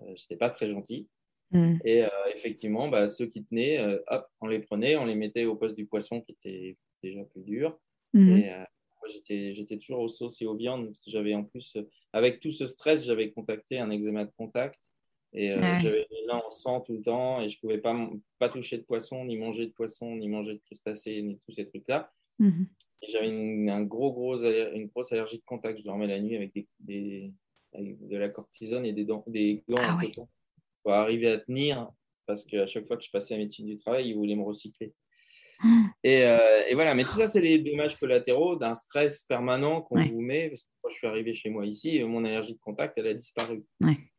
n'étais pas très gentil. Mm. Et euh, effectivement, bah, ceux qui tenaient, euh, hop, on les prenait, on les mettait au poste du poisson qui était déjà plus dur. Mm. Et euh, moi, j'étais toujours aux sauces et aux viandes. J'avais en plus, avec tout ce stress, j'avais contacté un eczéma de contact. Et j'avais les mains en sang tout le temps et je ne pouvais pas, pas toucher de poisson, ni manger de poisson, ni manger de crustacés, ni tous ces trucs-là. Mm-hmm. J'avais une, un gros, gros, une grosse allergie de contact. Je dormais la nuit avec, des, de la cortisone et des, dents, des gants ah en coton pour arriver à tenir, parce qu'à chaque fois que je passais à médecine du travail, ils voulaient me recycler. Et, euh, et, voilà, mais tout ça, c'est les dommages collatéraux d'un stress permanent qu'on vous met. Parce que quand je suis arrivé chez moi ici, mon allergie de contact, elle a disparu.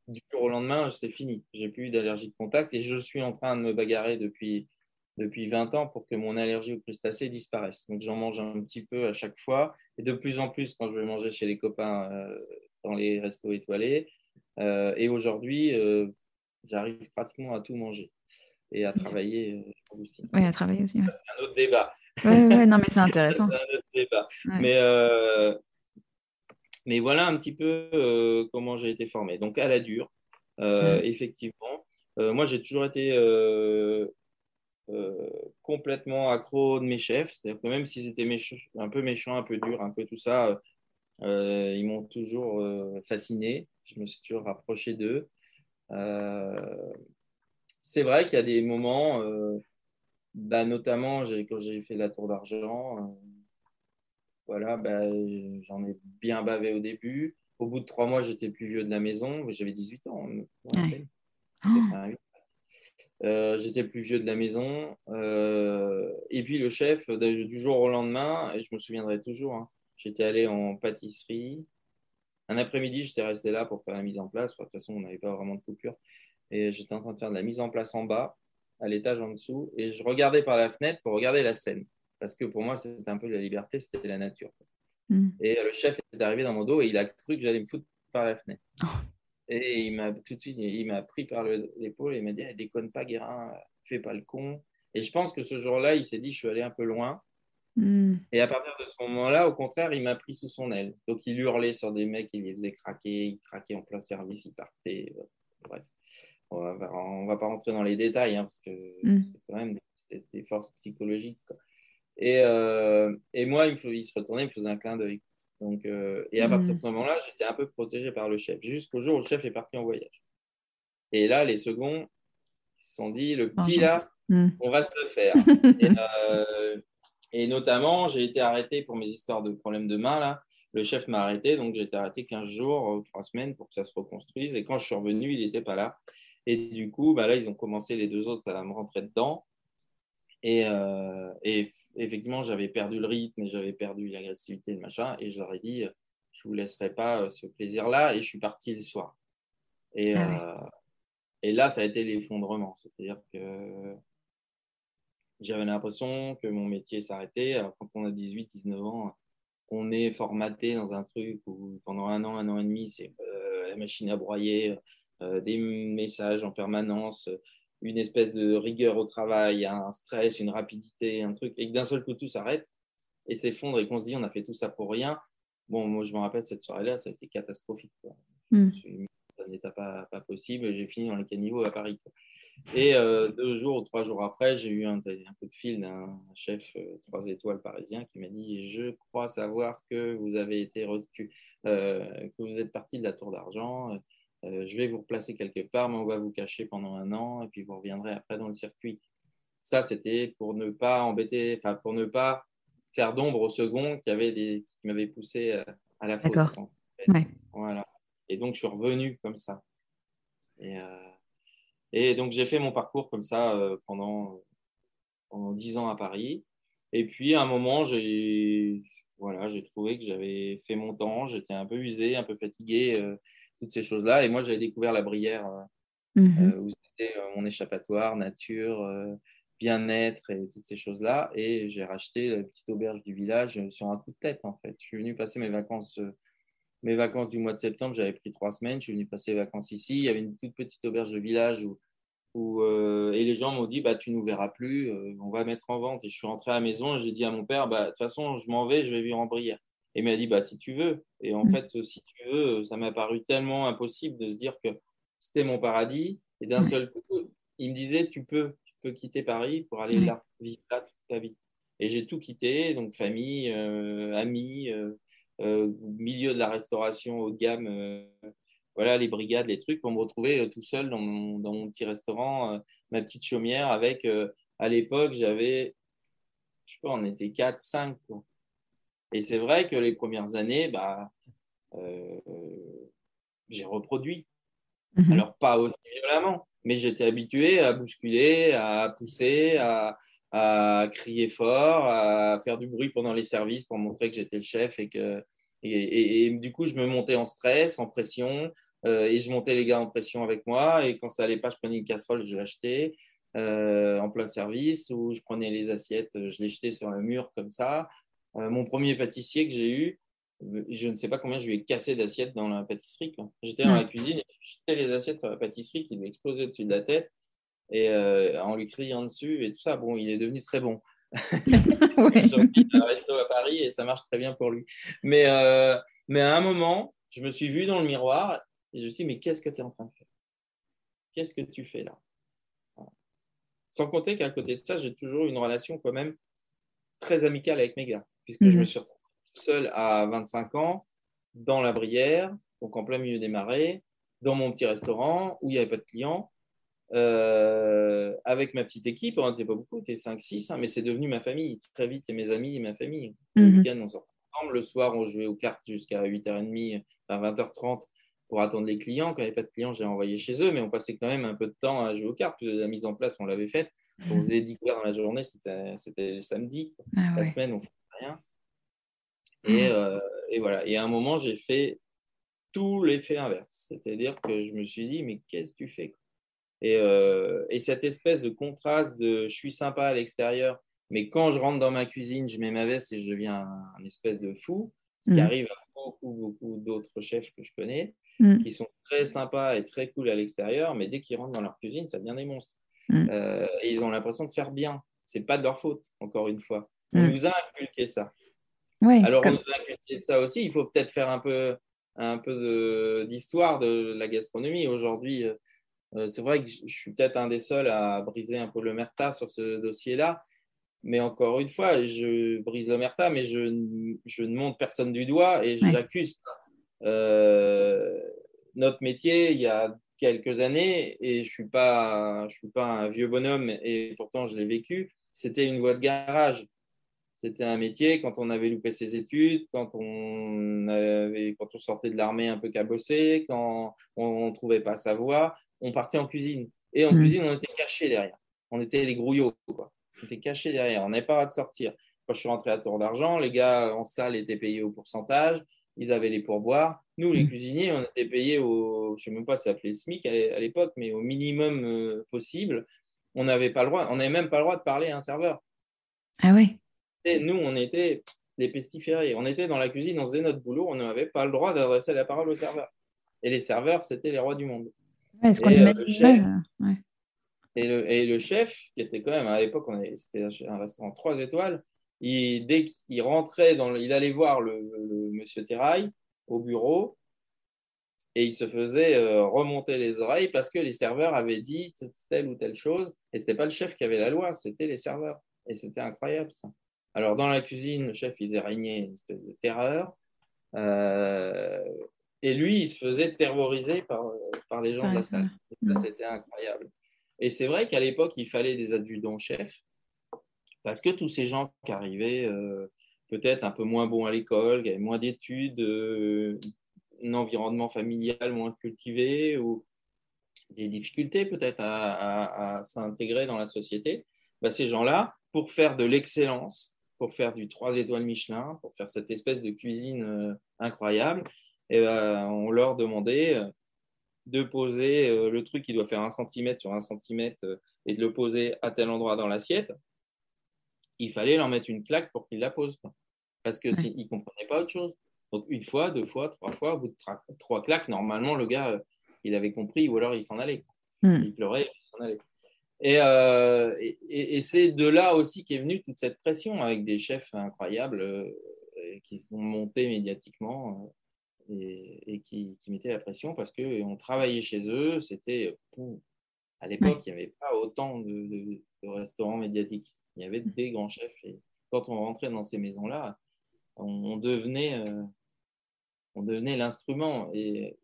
Du jour au lendemain, c'est fini. J'ai plus d'allergie de contact et je suis en train de me bagarrer depuis, depuis 20 ans pour que mon allergie aux crustacés disparaisse. Donc j'en mange un petit peu à chaque fois et de plus en plus quand je vais manger chez les copains euh, dans les restos étoilés. Euh, et aujourd'hui, j'arrive pratiquement à tout manger et à travailler euh, aussi. Oui, à travailler aussi. C'est un autre débat. Oui, non, mais c'est intéressant. c'est un autre débat. Mais, euh, mais voilà un petit peu euh, comment j'ai été formé. Donc, à la dure, effectivement. moi, j'ai toujours été complètement accro de mes chefs. C'est-à-dire que même s'ils étaient un peu méchants, un peu durs, un peu tout ça, ils m'ont toujours fasciné. Je me suis toujours rapproché d'eux. C'est vrai qu'il y a des moments, bah, notamment quand j'ai fait la tour d'argent, voilà, bah, j'en ai bien bavé au début. Au bout de trois mois, j'étais plus vieux de la maison. J'avais 18 ans. Euh, j'étais plus vieux de la maison. Euh, et puis le chef, du jour au lendemain, et je me souviendrai toujours, hein, j'étais allé en pâtisserie. Un après-midi, j'étais resté là pour faire la mise en place. de toute façon, on n'avait pas vraiment de coupure. Et j'étais en train de faire de la mise en place en bas, à l'étage en dessous. Et je regardais par la fenêtre pour regarder la scène. Parce que pour moi, c'était un peu la liberté, c'était la nature. Mm. Et le chef est arrivé dans mon dos et il a cru que j'allais me foutre par la fenêtre. Oh. Et il m'a tout de suite, il m'a pris par l'épaule et il m'a dit eh, déconne pas, Guérin, fais pas le con. Et je pense que ce jour-là, il s'est dit je suis allé un peu loin. Mm. Et à partir de ce moment-là, au contraire, il m'a pris sous son aile. Donc il hurlait sur des mecs, il les faisait craquer, il craquait en plein service, il partait. Bref, on va, va pas rentrer dans les détails hein, parce que mm. c'est quand même des, des forces psychologiques. Quoi. Et, euh, et moi, il, il, se retournait, il me faisait un clin d'œil. Donc, euh, et à partir de mm. ce moment-là, j'étais un peu protégé par le chef, jusqu'au jour où le chef est parti en voyage. Et là, les seconds ils se sont dit, le petit là, mm. on va se le faire. et, euh, et, notamment, j'ai été arrêté pour mes histoires de problèmes de main. Là. Le chef m'a arrêté, donc j'ai été arrêté 15 jours, 3 semaines pour que ça se reconstruise. Et quand je suis revenu, il n'était pas là. Et du coup, bah là, ils ont commencé les deux autres à me rentrer dedans. Et, euh, et effectivement, j'avais perdu le rythme et j'avais perdu l'agressivité, le machin. Et je leur ai dit, je vous laisserai pas euh, ce plaisir-là. Et je suis parti le soir. Et, ah euh, et là, ça a été l'effondrement. C'est-à-dire que j'avais l'impression que mon métier s'arrêtait. Quand on a 18, 19 ans, on est formaté dans un truc où pendant un an, un an et demi, c'est la machine à broyer, des messages en permanence, une espèce de rigueur au travail, un stress, une rapidité, un truc, et que d'un seul coup tout s'arrête et s'effondre et qu'on se dit on a fait tout ça pour rien. Bon, moi je me rappelle cette soirée-là, ça a été catastrophique. Quoi. Mm. Ça n'était pas, pas possible, j'ai fini dans les caniveaux à Paris. Et euh, deux jours ou trois jours après, j'ai eu un, un, coup de fil d'un chef euh, trois étoiles parisien qui m'a dit Je crois savoir que vous avez été euh, que vous êtes parti de la Tour d'Argent. Euh, je vais vous replacer quelque part, mais on va vous cacher pendant un an, et puis vous reviendrez après dans le circuit. Ça, c'était pour ne pas embêter, enfin, pour ne pas faire d'ombre au second qui, avait des, qui m'avait poussé euh, à la faute. D'accord. Voilà. Et donc, je suis revenu comme ça. Et, euh, et donc, j'ai fait mon parcours comme ça pendant, pendant 10 ans à Paris. Et puis, à un moment, j'ai voilà, j'ai trouvé que j'avais fait mon temps, j'étais un peu usé, un peu fatigué toutes ces choses-là. Et moi, j'avais découvert la Brière, euh, mhm. euh, où c'était euh, mon échappatoire, nature, bien-être et toutes ces choses-là. Et j'ai racheté la petite auberge du village sur un coup de tête, en fait. Je suis venu passer mes vacances, mes vacances du mois de septembre. J'avais pris trois semaines. Je suis venu passer les vacances ici. Il y avait une toute petite auberge de village où, où et les gens m'ont dit bah, Tu nous verras plus, on va mettre en vente. Et je suis rentré à la maison et j'ai dit à mon père bah, De toute façon, je m'en vais, je vais vivre en Brière. Et il m'a dit, bah, si tu veux. Et en mm. fait, si tu veux, ça m'a paru tellement impossible de se dire que c'était mon paradis. Et d'un seul coup, il me disait, tu peux, tu peux quitter Paris pour aller là, vivre là toute ta vie. Et j'ai tout quitté, donc famille, euh, amis, euh, euh, milieu de la restauration haut de gamme, voilà, les brigades, les trucs, pour me retrouver tout seul dans mon, dans mon petit restaurant, ma petite chaumière avec, à l'époque, j'avais, je sais pas, on était 4, 5, quoi. Et c'est vrai que les premières années, bah, euh, j'ai reproduit. Mhm. Alors, pas aussi violemment, mais j'étais habitué à bousculer, à pousser, à, crier fort, à faire du bruit pendant les services pour montrer que j'étais le chef et que. Et, du coup, je me montais en stress, en pression, euh, et je montais les gars en pression avec moi. Et quand ça allait pas, je prenais une casserole, je l'achetais euh, en plein service, ou je prenais les assiettes, je les jetais sur le mur comme ça. Euh, mon premier pâtissier que j'ai eu, je ne sais pas combien je lui ai cassé d'assiettes dans la pâtisserie. J'étais dans la cuisine et je jetais les assiettes sur la pâtisserie qui lui explosait dessus de la tête et euh, en lui criant dessus et tout ça. Bon, il est devenu très bon. oui. J'ai un resto à Paris et ça marche très bien pour lui. Mais, euh, mais à un moment, je me suis vu dans le miroir et je me suis dit, mais qu'est-ce que tu es en train de faire? Qu'est-ce que tu fais là? Sans compter qu'à côté de ça, j'ai toujours une relation quand même très amicale avec mes gars puisque je me mhm. suis retrouvé seul à 25 ans. dans la Brière, donc en plein milieu des marais, dans mon petit restaurant où il n'y avait pas de clients. Euh, avec ma petite équipe, on n'était pas beaucoup, on était 5, 6, hein, mais c'est devenu ma famille. Très vite, et mes amis et ma famille. Le Mhm. week-end, on sortait ensemble. Le soir, on jouait aux cartes jusqu'à 8h30, à 20h30 pour attendre les clients. Quand il n'y avait pas de clients, j'ai envoyé chez eux, mais on passait quand même un peu de temps à jouer aux cartes. La mise en place, on l'avait faite. On faisait 10 couverts dans la journée, c'était samedi. Ah La ouais. semaine, on faisait rien. Et, euh, et voilà. Et à un moment, j'ai fait tout l'effet inverse. C'est-à-dire que je me suis dit, mais qu'est-ce que tu fais et, euh, et cette espèce de contraste de je suis sympa à l'extérieur, mais quand je rentre dans ma cuisine, je mets ma veste et je deviens un, un espèce de fou, ce qui Mhm. arrive à beaucoup, beaucoup d'autres chefs que je connais, Mhm. qui sont très sympas et très cool à l'extérieur, mais dès qu'ils rentrent dans leur cuisine, ça devient des monstres. Euh, et ils ont l'impression de faire bien. C'est pas de leur faute, encore une fois. On Mhm. nous a inculqué ça. Ouais, Alors, comme- on nous a inculqué ça aussi. Il faut peut-être faire un peu, un peu d'histoire de, la gastronomie. Aujourd'hui, euh, euh, c'est vrai que je je suis peut-être un des seuls à briser un peu l'omerta sur ce dossier-là. Mais encore une fois, je brise l'omerta, mais je, ne- je ne monte personne du doigt et je Ouais. l'accuse. Euh, notre métier, il y a quelques années, et je ne suis, pas, je suis pas un vieux bonhomme, et pourtant je l'ai vécu, c'était une voie de garage. C'était un métier quand on avait loupé ses études, quand on, avait, quand on sortait de l'armée un peu cabossé, quand on ne trouvait pas sa voie, on partait en cuisine. Et en Mm. cuisine, on était cachés derrière. On était les grouillots. Quoi. On était cachés derrière. On n'avait pas le droit de sortir. Quand je suis rentré à Tour d'Argent, les gars en salle étaient payés au pourcentage. Ils avaient les pourboires. Nous, les Mm. cuisiniers, on était payés au, je ne sais même pas si ça s'appelait SMIC à l'époque, mais au minimum euh, possible. On n'avait pas le droit, on n'avait même pas le droit de parler à un serveur. Ah ouais. Et nous, on était des pestiférés. On était dans la cuisine, on faisait notre boulot, on n'avait pas le droit d'adresser la parole au serveur. Et les serveurs, c'était les rois du monde. Ouais, ce qu'on Et, euh, le chef- euh, ouais. Et le, et le chef, qui était quand même à l'époque, c'était un restaurant trois étoiles, il, dès qu'il rentrait, dans le- il allait voir le, le monsieur Terrail au bureau et il se faisait euh, remonter les oreilles parce que les serveurs avaient dit telle ou telle chose et c'était pas le chef qui avait la loi, c'était les serveurs. Et c'était incroyable ça. Alors dans la cuisine, le chef il faisait régner une espèce de terreur. Euh, et lui, il se faisait terroriser par, par les gens Par de la salle. Mhm. c'était incroyable. Et c'est vrai qu'à l'époque, il fallait des adjudants-chefs parce que tous ces gens qui arrivaient euh, peut-être un peu moins bons à l'école, qui avaient moins d'études, euh, un environnement familial moins cultivé ou des difficultés peut-être à, à- à s'intégrer dans la société, bah, ces gens-là, pour faire de l'excellence, pour faire du 3 étoiles Michelin, pour faire cette espèce de cuisine euh, incroyable, et ben, on leur demandait euh, de poser euh, le truc qui doit faire un centimètre sur un centimètre et de le poser à tel endroit dans l'assiette. Il fallait leur mettre une claque pour qu'ils la posent. quoi. Parce que s'ils ne comprenaient pas autre chose. Donc une fois, deux fois, trois fois, au bout de trois claques, normalement, le gars, il avait compris ou alors il s'en allait. Mm. Il pleurait, il s'en allait. Et, euh, et, c'est de là aussi qu'est venue toute cette pression avec des chefs incroyables euh, qui sont montés médiatiquement euh, et, et qui, qui mettaient la pression parce qu'on travaillait chez eux. C'était à l'époque, il n'y avait pas autant de, de- de restaurants médiatiques. Il y avait des grands chefs. Et quand on rentrait dans ces maisons-là, on, on devenait, on devenait l'instrument. Et,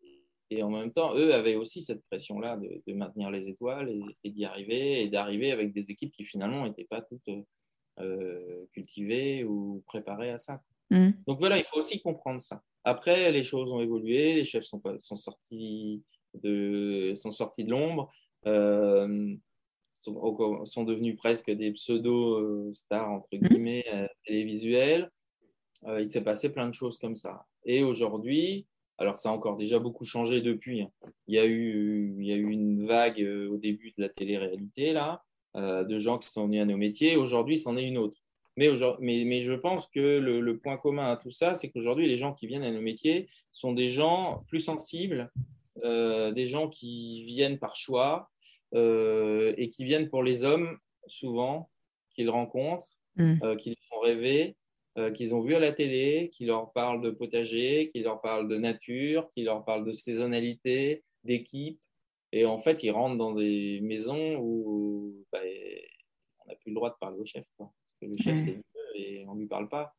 et en même temps, eux avaient aussi cette pression-là de, de maintenir les étoiles et, et d'y arriver, et d'arriver avec des équipes qui finalement n'étaient pas toutes euh, cultivées ou préparées à ça. Mm. Donc voilà, il faut aussi comprendre ça. Après, les choses ont évolué, les chefs sont, sortis, de, sont sortis de l'ombre, euh, sont, sont devenus presque des pseudo-stars, entre Mhm. guillemets, euh, télévisuels. Euh, il s'est passé plein de choses comme ça. Et aujourd'hui, alors ça a encore déjà beaucoup changé depuis. hein. Il y a eu, il y a eu une vague euh, au début de la télé-réalité, là, euh, de gens qui sont venus à nos métiers. Aujourd'hui, c'en est une autre. Mais, aujourd'hui- mais, mais je pense que le, le point commun à tout ça, c'est qu'aujourd'hui, les gens qui viennent à nos métiers sont des gens plus sensibles, euh, des gens qui viennent par choix euh, et qui viennent pour les hommes, souvent, qu'ils rencontrent, Mm. euh, qui les font rêver, euh, qu'ils ont vu à la télé, qui leur parlent de potager, qui leur parlent de nature, qui leur parlent de saisonnalité, d'équipe. Et en fait, ils rentrent dans des maisons où bah, on n'a plus le droit de parler au chef. quoi. Parce que le chef, Ouais. c'est Dieu et on ne lui parle pas.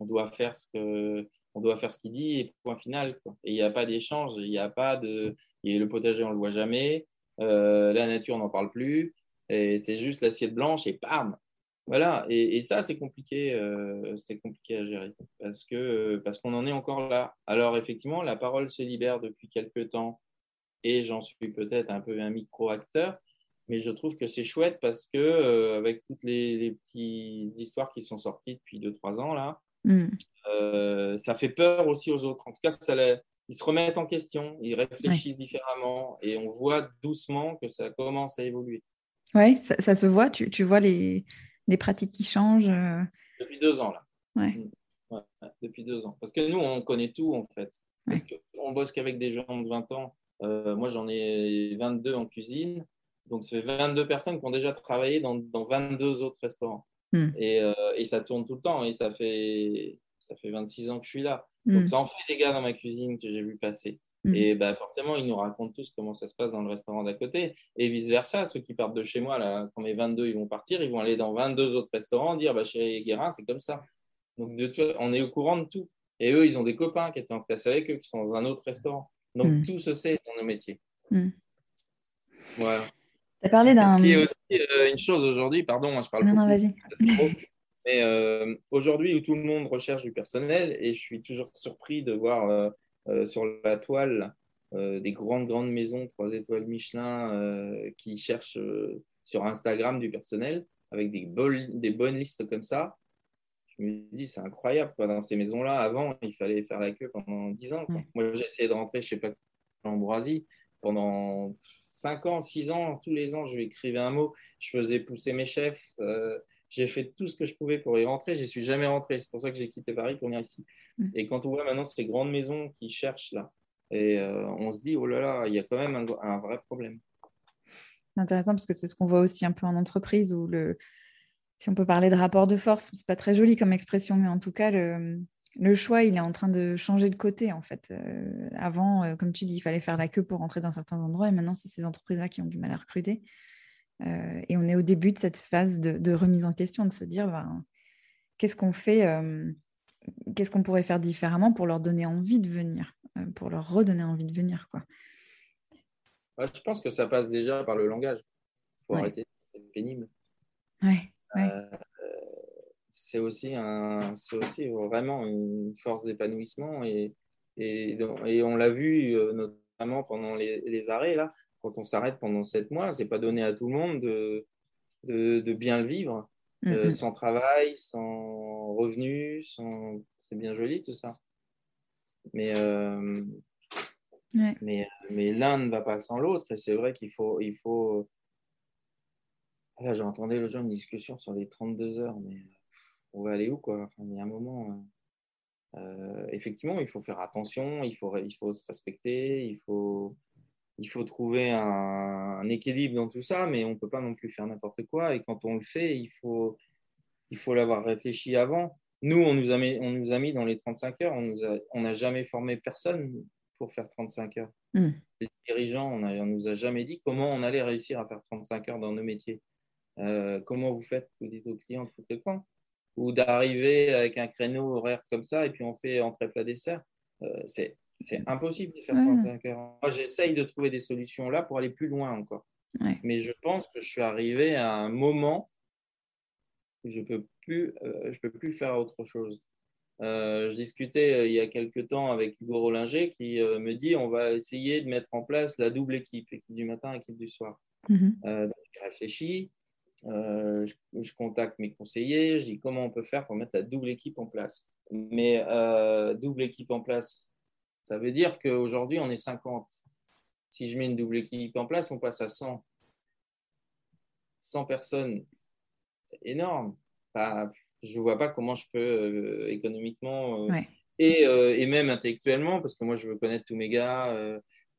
On doit faire ce que on doit faire ce qu'il dit et point final. Et il n'y a pas d'échange, il n'y a pas de. Et le potager, on ne le voit jamais. la nature, on n'en parle plus. Et c'est juste l'assiette blanche et bam Voilà. Et, ça, c'est compliqué, c'est compliqué à gérer parce que parce qu'on en est encore là. Alors effectivement, la parole se libère depuis quelques temps et j'en suis peut-être un peu un micro-acteur, mais je trouve que c'est chouette parce que euh, avec toutes les, petites histoires qui sont sorties depuis 2-3 ans là, mm. euh, ça fait peur aussi aux autres. En tout cas, ça ils se remettent en question, ils réfléchissent différemment et on voit doucement que ça commence à évoluer. Oui, ça, se voit. Tu, tu vois les, des pratiques qui changent. Euh. Depuis deux ans là. Ouais. Mm. depuis deux ans. Parce que nous, on connaît tout en fait. Parce qu'on bosse qu'avec des gens de 20 ans. moi, j'en ai 22 en cuisine. Donc, c'est 22 personnes qui ont déjà travaillé dans, dans 22 autres restaurants. Hmm. Et, euh, et, ça tourne tout le temps. Et ça fait, ça fait 26 ans que je suis là. Hmm. Donc, ça en fait des gars dans ma cuisine que j'ai vu passer. Hmm. Et bah, forcément, ils nous racontent tous comment ça se passe dans le restaurant d'à côté. Et vice-versa, ceux qui partent de chez moi, là, quand mes 22 ils vont partir, ils vont aller dans 22 autres restaurants dire bah, chez Guérin, c'est comme ça. Donc, de, on est au courant de tout. Et eux, ils ont des copains qui étaient en place avec eux, qui sont dans un autre restaurant. Donc, tout se sait dans nos métiers. Voilà. Tu as parlé d'un. Ce qui est aussi euh, une chose aujourd'hui, pardon, moi je parle. Non, non, vas-y. Mais euh, aujourd'hui, où tout le monde recherche du personnel, et je suis toujours surpris de voir euh, sur la toile des grandes, grandes maisons, trois étoiles Michelin, qui cherchent sur Instagram du personnel avec des, des bonnes listes comme ça. Je me dis, c'est incroyable. Dans ces maisons-là, avant, il fallait faire la queue pendant 10 ans. Moi, j'ai essayé de rentrer, je sais pas, en pendant 5 ans, 6 ans, tous les ans, je lui écrivais un mot, je faisais pousser mes chefs, euh, j'ai fait tout ce que je pouvais pour y rentrer, je suis jamais rentré, c'est pour ça que j'ai quitté Paris pour venir ici. Mm. Et quand on voit maintenant ces grandes maisons qui cherchent là, et euh, on se dit, oh là là, il y a quand même un, vrai problème. Intéressant parce que c'est ce qu'on voit aussi un peu en entreprise où le, si on peut parler de rapport de force, c'est pas très joli comme expression, mais en tout cas, le, le choix, il est en train de changer de côté, en fait. Euh, avant, euh, comme tu dis, il fallait faire la queue pour rentrer dans certains endroits, et maintenant, c'est ces entreprises-là qui ont du mal à recruter. Euh, et on est au début de cette phase de, remise en question, de se dire, ben, qu'est-ce qu'on fait, qu'est-ce qu'on pourrait faire différemment pour leur donner envie de venir, pour leur redonner envie de venir, quoi. je pense que ça passe déjà par le langage. Il faut arrêter, c'est pénible. Ouais, c'est aussi, un, c'est aussi vraiment une force d'épanouissement. Et, et, et on l'a vu euh, notamment pendant les, arrêts, là, quand on s'arrête pendant sept mois, c'est pas donné à tout le monde de, de, bien le vivre, euh, mm-hmm. sans travail, sans revenus, sans... c'est bien joli tout ça. Mais, euh, mais, mais l'un ne va pas sans l'autre, et c'est vrai qu'il faut, il faut. Là, j'entendais le jour une discussion sur les 32 heures, mais on va aller où quoi? Il y a un moment. Euh, effectivement, il faut faire attention, il faut, il faut se respecter, il faut, il faut trouver un, équilibre dans tout ça, mais on ne peut pas non plus faire n'importe quoi. Et quand on le fait, il faut, il faut l'avoir réfléchi avant. Nous, on nous, a mis, on nous a mis dans les 35 heures, on n'a jamais formé personne pour faire 35 heures. Hmm. Les dirigeants, on ne nous a jamais dit comment on allait réussir à faire 35 heures dans nos métiers. Euh, comment vous faites? Vous dites aux clients de foutre le camp ou d'arriver avec un créneau horaire comme ça et puis on fait entrée plat dessert. Euh, c'est impossible de faire 35 heures. Moi, j'essaye de trouver des solutions là pour aller plus loin encore. Mais je pense que je suis arrivé à un moment où je ne peux, plus, euh, je peux plus faire autre chose. Euh, je discutais il y a quelques temps avec Hugo Rollinger qui me dit on va essayer de mettre en place la double équipe, équipe du matin, équipe du soir. Mm donc, j'ai réfléchi, euh, je, contacte mes conseillers, je dis comment on peut faire pour mettre la double équipe en place? Mais euh, double équipe en place, ça veut dire qu'aujourd'hui, on est 50. Si je mets une double équipe en place, on passe à 100. 100 personnes, c'est énorme. je ne vois pas comment je peux euh, économiquement et, et, même intellectuellement, parce que moi, je veux connaître tous mes gars,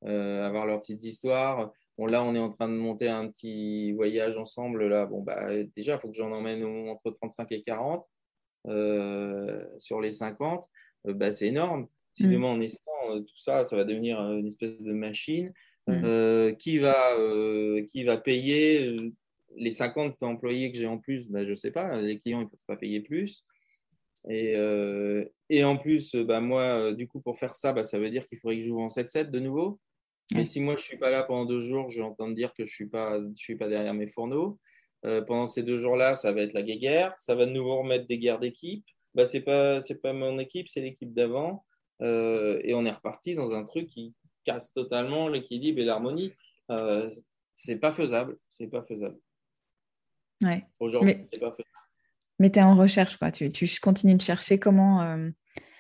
avoir leurs petites histoires. Bon, là, on est en train de monter un petit voyage ensemble. Là, bon, bah, déjà, il faut que j'en emmène entre 35 et 40 euh, sur les 50. Euh, bah, c'est énorme. Si mm. demain on est 100, euh, tout ça, ça va devenir une espèce de machine. Mm. qui, va, qui va payer les 50 employés que j'ai en plus bah, Je ne sais pas. Les clients ne peuvent pas payer plus. Et, et en plus, bah, moi, du coup, pour faire ça, bah, ça veut dire qu'il faudrait que je joue en 7-7 de nouveau. Mais si moi, je ne suis pas là pendant deux jours, je vais entendre dire que je ne suis, pas, je suis pas derrière mes fourneaux. pendant ces deux jours-là, ça va être la guéguerre. Ça va de nouveau remettre des guerres d'équipe. Bah, ce n'est pas, pas mon équipe, c'est l'équipe d'avant. Et on est reparti dans un truc qui casse totalement l'équilibre et l'harmonie. Euh, c'est pas faisable. C'est pas faisable. Ouais. Aujourd'hui, c'est pas faisable. Mais tu es en recherche, quoi. Tu, tu, continues de chercher comment. Euh,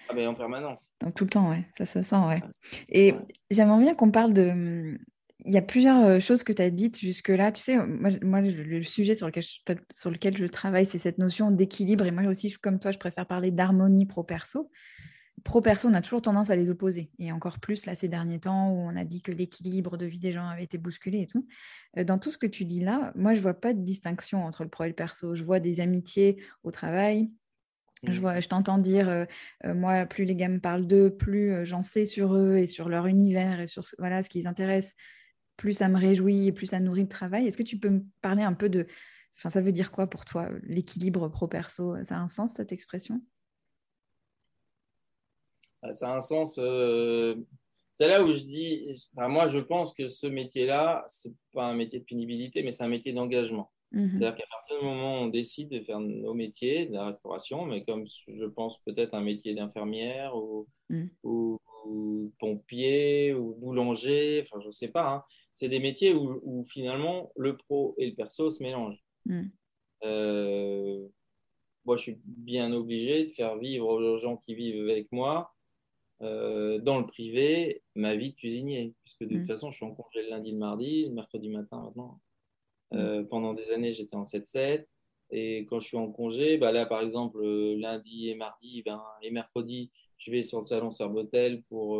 ah, mais en permanence. Donc, tout le temps, ouais. Ça se sent, ouais. Et j'aimerais bien qu'on parle de. Il y a plusieurs euh, choses que tu as dites jusque-là. Tu sais, moi, moi, le sujet sur lequel je, sur lequel je travaille, c'est cette notion d'équilibre. Et moi aussi, comme toi, je préfère parler d'harmonie pro-perso pro-perso, on a toujours tendance à les opposer. Et encore plus là ces derniers temps où on a dit que l'équilibre de vie des gens avait été bousculé et tout. Euh, dans tout ce que tu dis là, moi, je vois pas de distinction entre le pro et le perso. Je vois des amitiés au travail. Je, mmh. vois, je t'entends dire, euh, euh, moi, plus les gars me parlent d'eux, plus j'en sais sur eux et sur leur univers et sur voilà, ce qui les intéresse, plus ça me réjouit et plus ça nourrit le travail. Est-ce que tu peux me parler un peu de... Enfin, ça veut dire quoi pour toi, l'équilibre pro-perso? Ça a un sens, cette expression? Ça a un sens. Euh, c'est là où je dis, moi, je pense que ce métier-là, c'est pas un métier de pénibilité, mais c'est un métier d'engagement. Mhm. C'est-à-dire qu'à partir du moment où on décide de faire nos métiers, de la restauration, mais comme je pense peut-être un métier d'infirmière ou, mhm. pompier ou boulanger, enfin je ne sais pas, hein. c'est des métiers où, finalement le pro et le perso se mélangent. Mhm. Euh, moi, je suis bien obligé de faire vivre aux gens qui vivent avec moi euh, dans le privé ma vie de cuisinier, puisque de toute mm. façon, je suis en congé le lundi, le mardi, le mercredi matin maintenant. Mm. Euh, pendant des années, j'étais en 7-7. Et quand je suis en congé, bah là, par exemple, euh, lundi et mardi ben, et mercredi, je vais sur le salon Serbotel pour.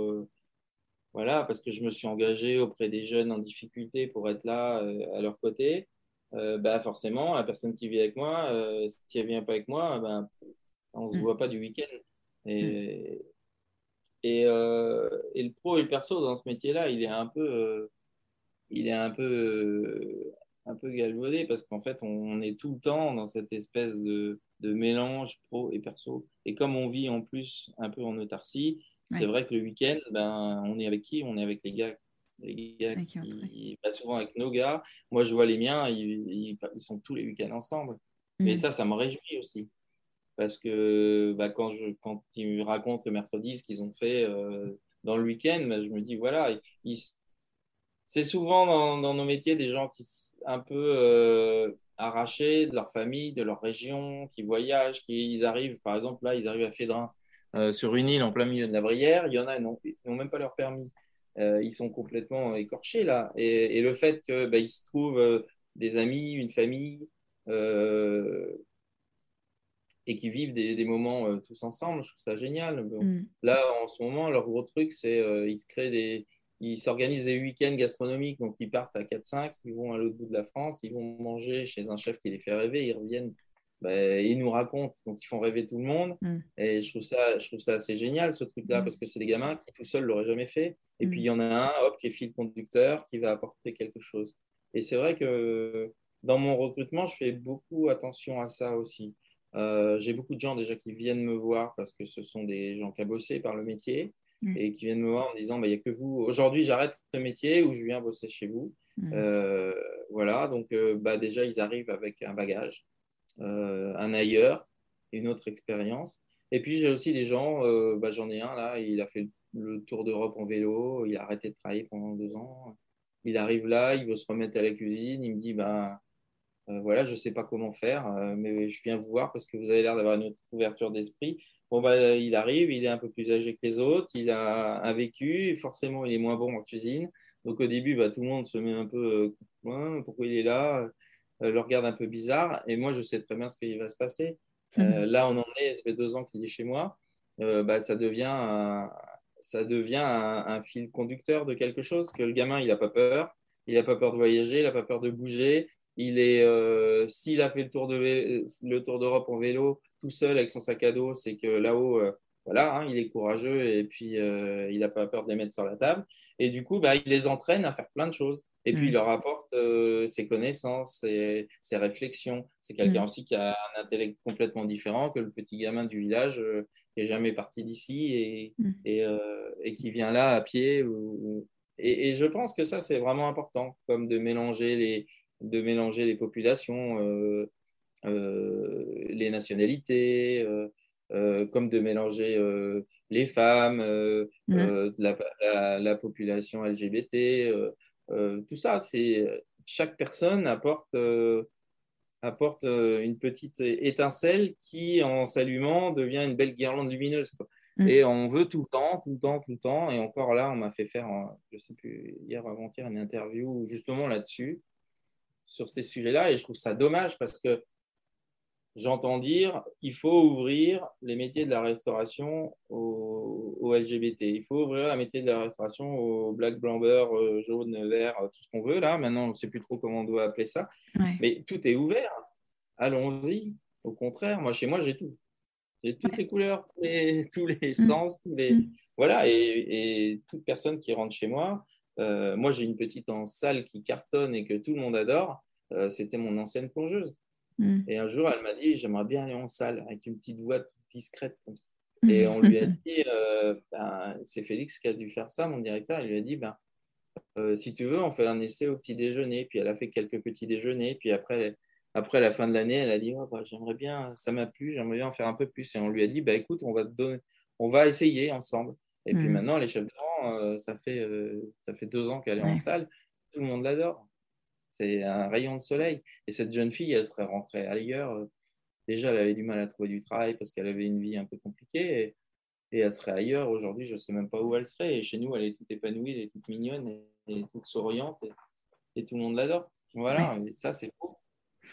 voilà, parce que je me suis engagé auprès des jeunes en difficulté pour être là à leur côté. bah forcément, la personne qui vit avec moi, si elle vient pas avec moi, ben, on ne se mm. voit pas du week-end. Et, euh, et, le pro et le perso dans ce métier-là, il est un peu, euh, il est un peu, euh, un peu galvaudé parce qu'en fait, on, est tout le temps dans cette espèce de, de, mélange pro et perso. Et comme on vit en plus un peu en autarcie, c'est vrai que le week-end, ben, on est avec qui? On est avec les gars les gars qui, pas souvent avec nos gars. Moi, je vois les miens, ils, ils, sont tous les week-ends ensemble. Mais mm. ça, ça me réjouit aussi parce que bah, quand, je, quand ils racontent le mercredi ce qu'ils ont fait euh, dans le week-end, bah, je me dis, voilà, c'est souvent dans, nos métiers des gens qui sont un peu euh, arrachés de leur famille, de leur région, qui voyagent, qui ils arrivent, par exemple, là, ils arrivent à Fédrin, euh, sur une île en plein milieu de la Brière, il y en a, ils n'ont même pas leur permis. ils sont complètement écorchés là. Et, et le fait qu'ils bah, se trouvent des amis, une famille, et qui vivent des, moments euh, tous ensemble. Je trouve ça génial. Mm. Là, en ce moment, leur gros truc, c'est euh, ils se créent des, ils s'organisent des week-ends gastronomiques. Donc, ils partent à 4-5, ils vont à l'autre bout de la France, ils vont manger chez un chef qui les fait rêver, ils reviennent. Bah, ils nous racontent, donc ils font rêver tout le monde. Mm. Et je trouve, ça, je trouve ça assez génial, ce truc-là, mm. parce que c'est des gamins qui tout seuls l'auraient jamais fait. Et puis il y en a un, hop, qui est fil conducteur, qui va apporter quelque chose. Et c'est vrai que dans mon recrutement, je fais beaucoup attention à ça aussi. Euh, j'ai beaucoup de gens déjà qui viennent me voir parce que ce sont des gens qui ont bossé par le métier mm. et qui viennent me voir en disant bah, il n'y a que vous. Aujourd'hui, j'arrête ce métier ou je viens bosser chez vous. Mm. Euh, voilà, donc euh, bah, déjà, ils arrivent avec un bagage, un ailleurs, une autre expérience. Et puis, j'ai aussi des gens, bah, j'en ai un là, il a fait le tour d'Europe en vélo, il a arrêté de travailler pendant deux ans. Il arrive là, il veut se remettre à la cuisine, il me dit bah, euh, voilà, je ne sais pas comment faire, euh, mais je viens vous voir parce que vous avez l'air d'avoir une autre ouverture d'esprit. Bon, bah, il arrive, il est un peu plus âgé que les autres, il a un vécu, forcément, il est moins bon en cuisine. Donc, au début, bah, tout le monde se met un peu euh, pourquoi il est là, le regarde un peu bizarre. Et moi, je sais très bien ce qui va se passer. Mhm. là, on en est, ça fait deux ans qu'il est chez moi. bah, ça devient, un, ça devient un, fil conducteur de quelque chose que le gamin, il n'a pas peur. Il n'a pas peur de voyager, il n'a pas peur de bouger. Il est, euh, s'il a fait le tour de le tour d'Europe en vélo tout seul avec son sac à dos, c'est que là-haut, euh, voilà, hein, il est courageux et puis euh, il n'a pas peur de les mettre sur la table. Et du coup, bah, il les entraîne à faire plein de choses. Et puis, il leur apporte ses connaissances, ses, ses réflexions. C'est quelqu'un aussi qui a un intellect complètement différent que le petit gamin du village qui n'est jamais parti d'ici et, et, et, qui vient là à pied. Ou, et, et, je pense que ça, c'est vraiment important, comme de mélanger les, de mélanger les populations, euh, euh, les nationalités, euh, comme de mélanger les femmes, mmh. la, la, population LGBT. tout ça, c'est chaque personne apporte apporte une petite étincelle qui, en s'allumant, devient une belle guirlande lumineuse. Mm. Et on veut tout le temps, tout le temps, tout le temps. Et encore là, on m'a fait faire, je sais plus, hier avant-hier, une interview justement là-dessus, sur ces sujets-là. Et je trouve ça dommage parce que j'entends dire qu'il faut ouvrir les métiers de la restauration aux, LGBT. Il faut ouvrir la métier de la restauration aux black, blanc, beurre, euh, jaune, vert, tout ce qu'on veut là. Maintenant, on ne sait plus trop comment on doit appeler ça. Mais tout est ouvert. Allons-y. Au contraire, moi, chez moi, j'ai tout. J'ai toutes les couleurs, tous les, tous les mm. sens, tous les... Mm. Voilà, et, et, toute personne qui rentre chez moi, euh, moi j'ai une petite en salle qui cartonne et que tout le monde adore, euh, c'était mon ancienne plongeuse. Mm. Et un jour, elle m'a dit, j'aimerais bien aller en salle avec une petite voix discrète comme ça. Et on lui a dit, euh, ben, c'est Félix qui a dû faire ça, mon directeur, il lui a dit, ben, si tu veux, on fait un essai au petit déjeuner. Puis elle a fait quelques petits déjeuners. Puis après, après la fin de l'année, elle a dit oh, bah, J'aimerais bien, ça m'a plu, j'aimerais bien en faire un peu plus. Et on lui a dit bah, Écoute, on va, donner, on va essayer ensemble. Et puis mm. maintenant, les chefs de euh, ça, fait, euh, ça fait deux ans qu'elle est en salle. Tout le monde l'adore. C'est un rayon de soleil. Et cette jeune fille, elle serait rentrée ailleurs. Déjà, elle avait du mal à trouver du travail parce qu'elle avait une vie un peu compliquée. Et, elle serait ailleurs. Aujourd'hui, je ne sais même pas où elle serait. Et chez nous, elle est toute épanouie, elle est toute mignonne, et, toute souriante. Et, tout le monde l'adore. Voilà, et ça, c'est beau.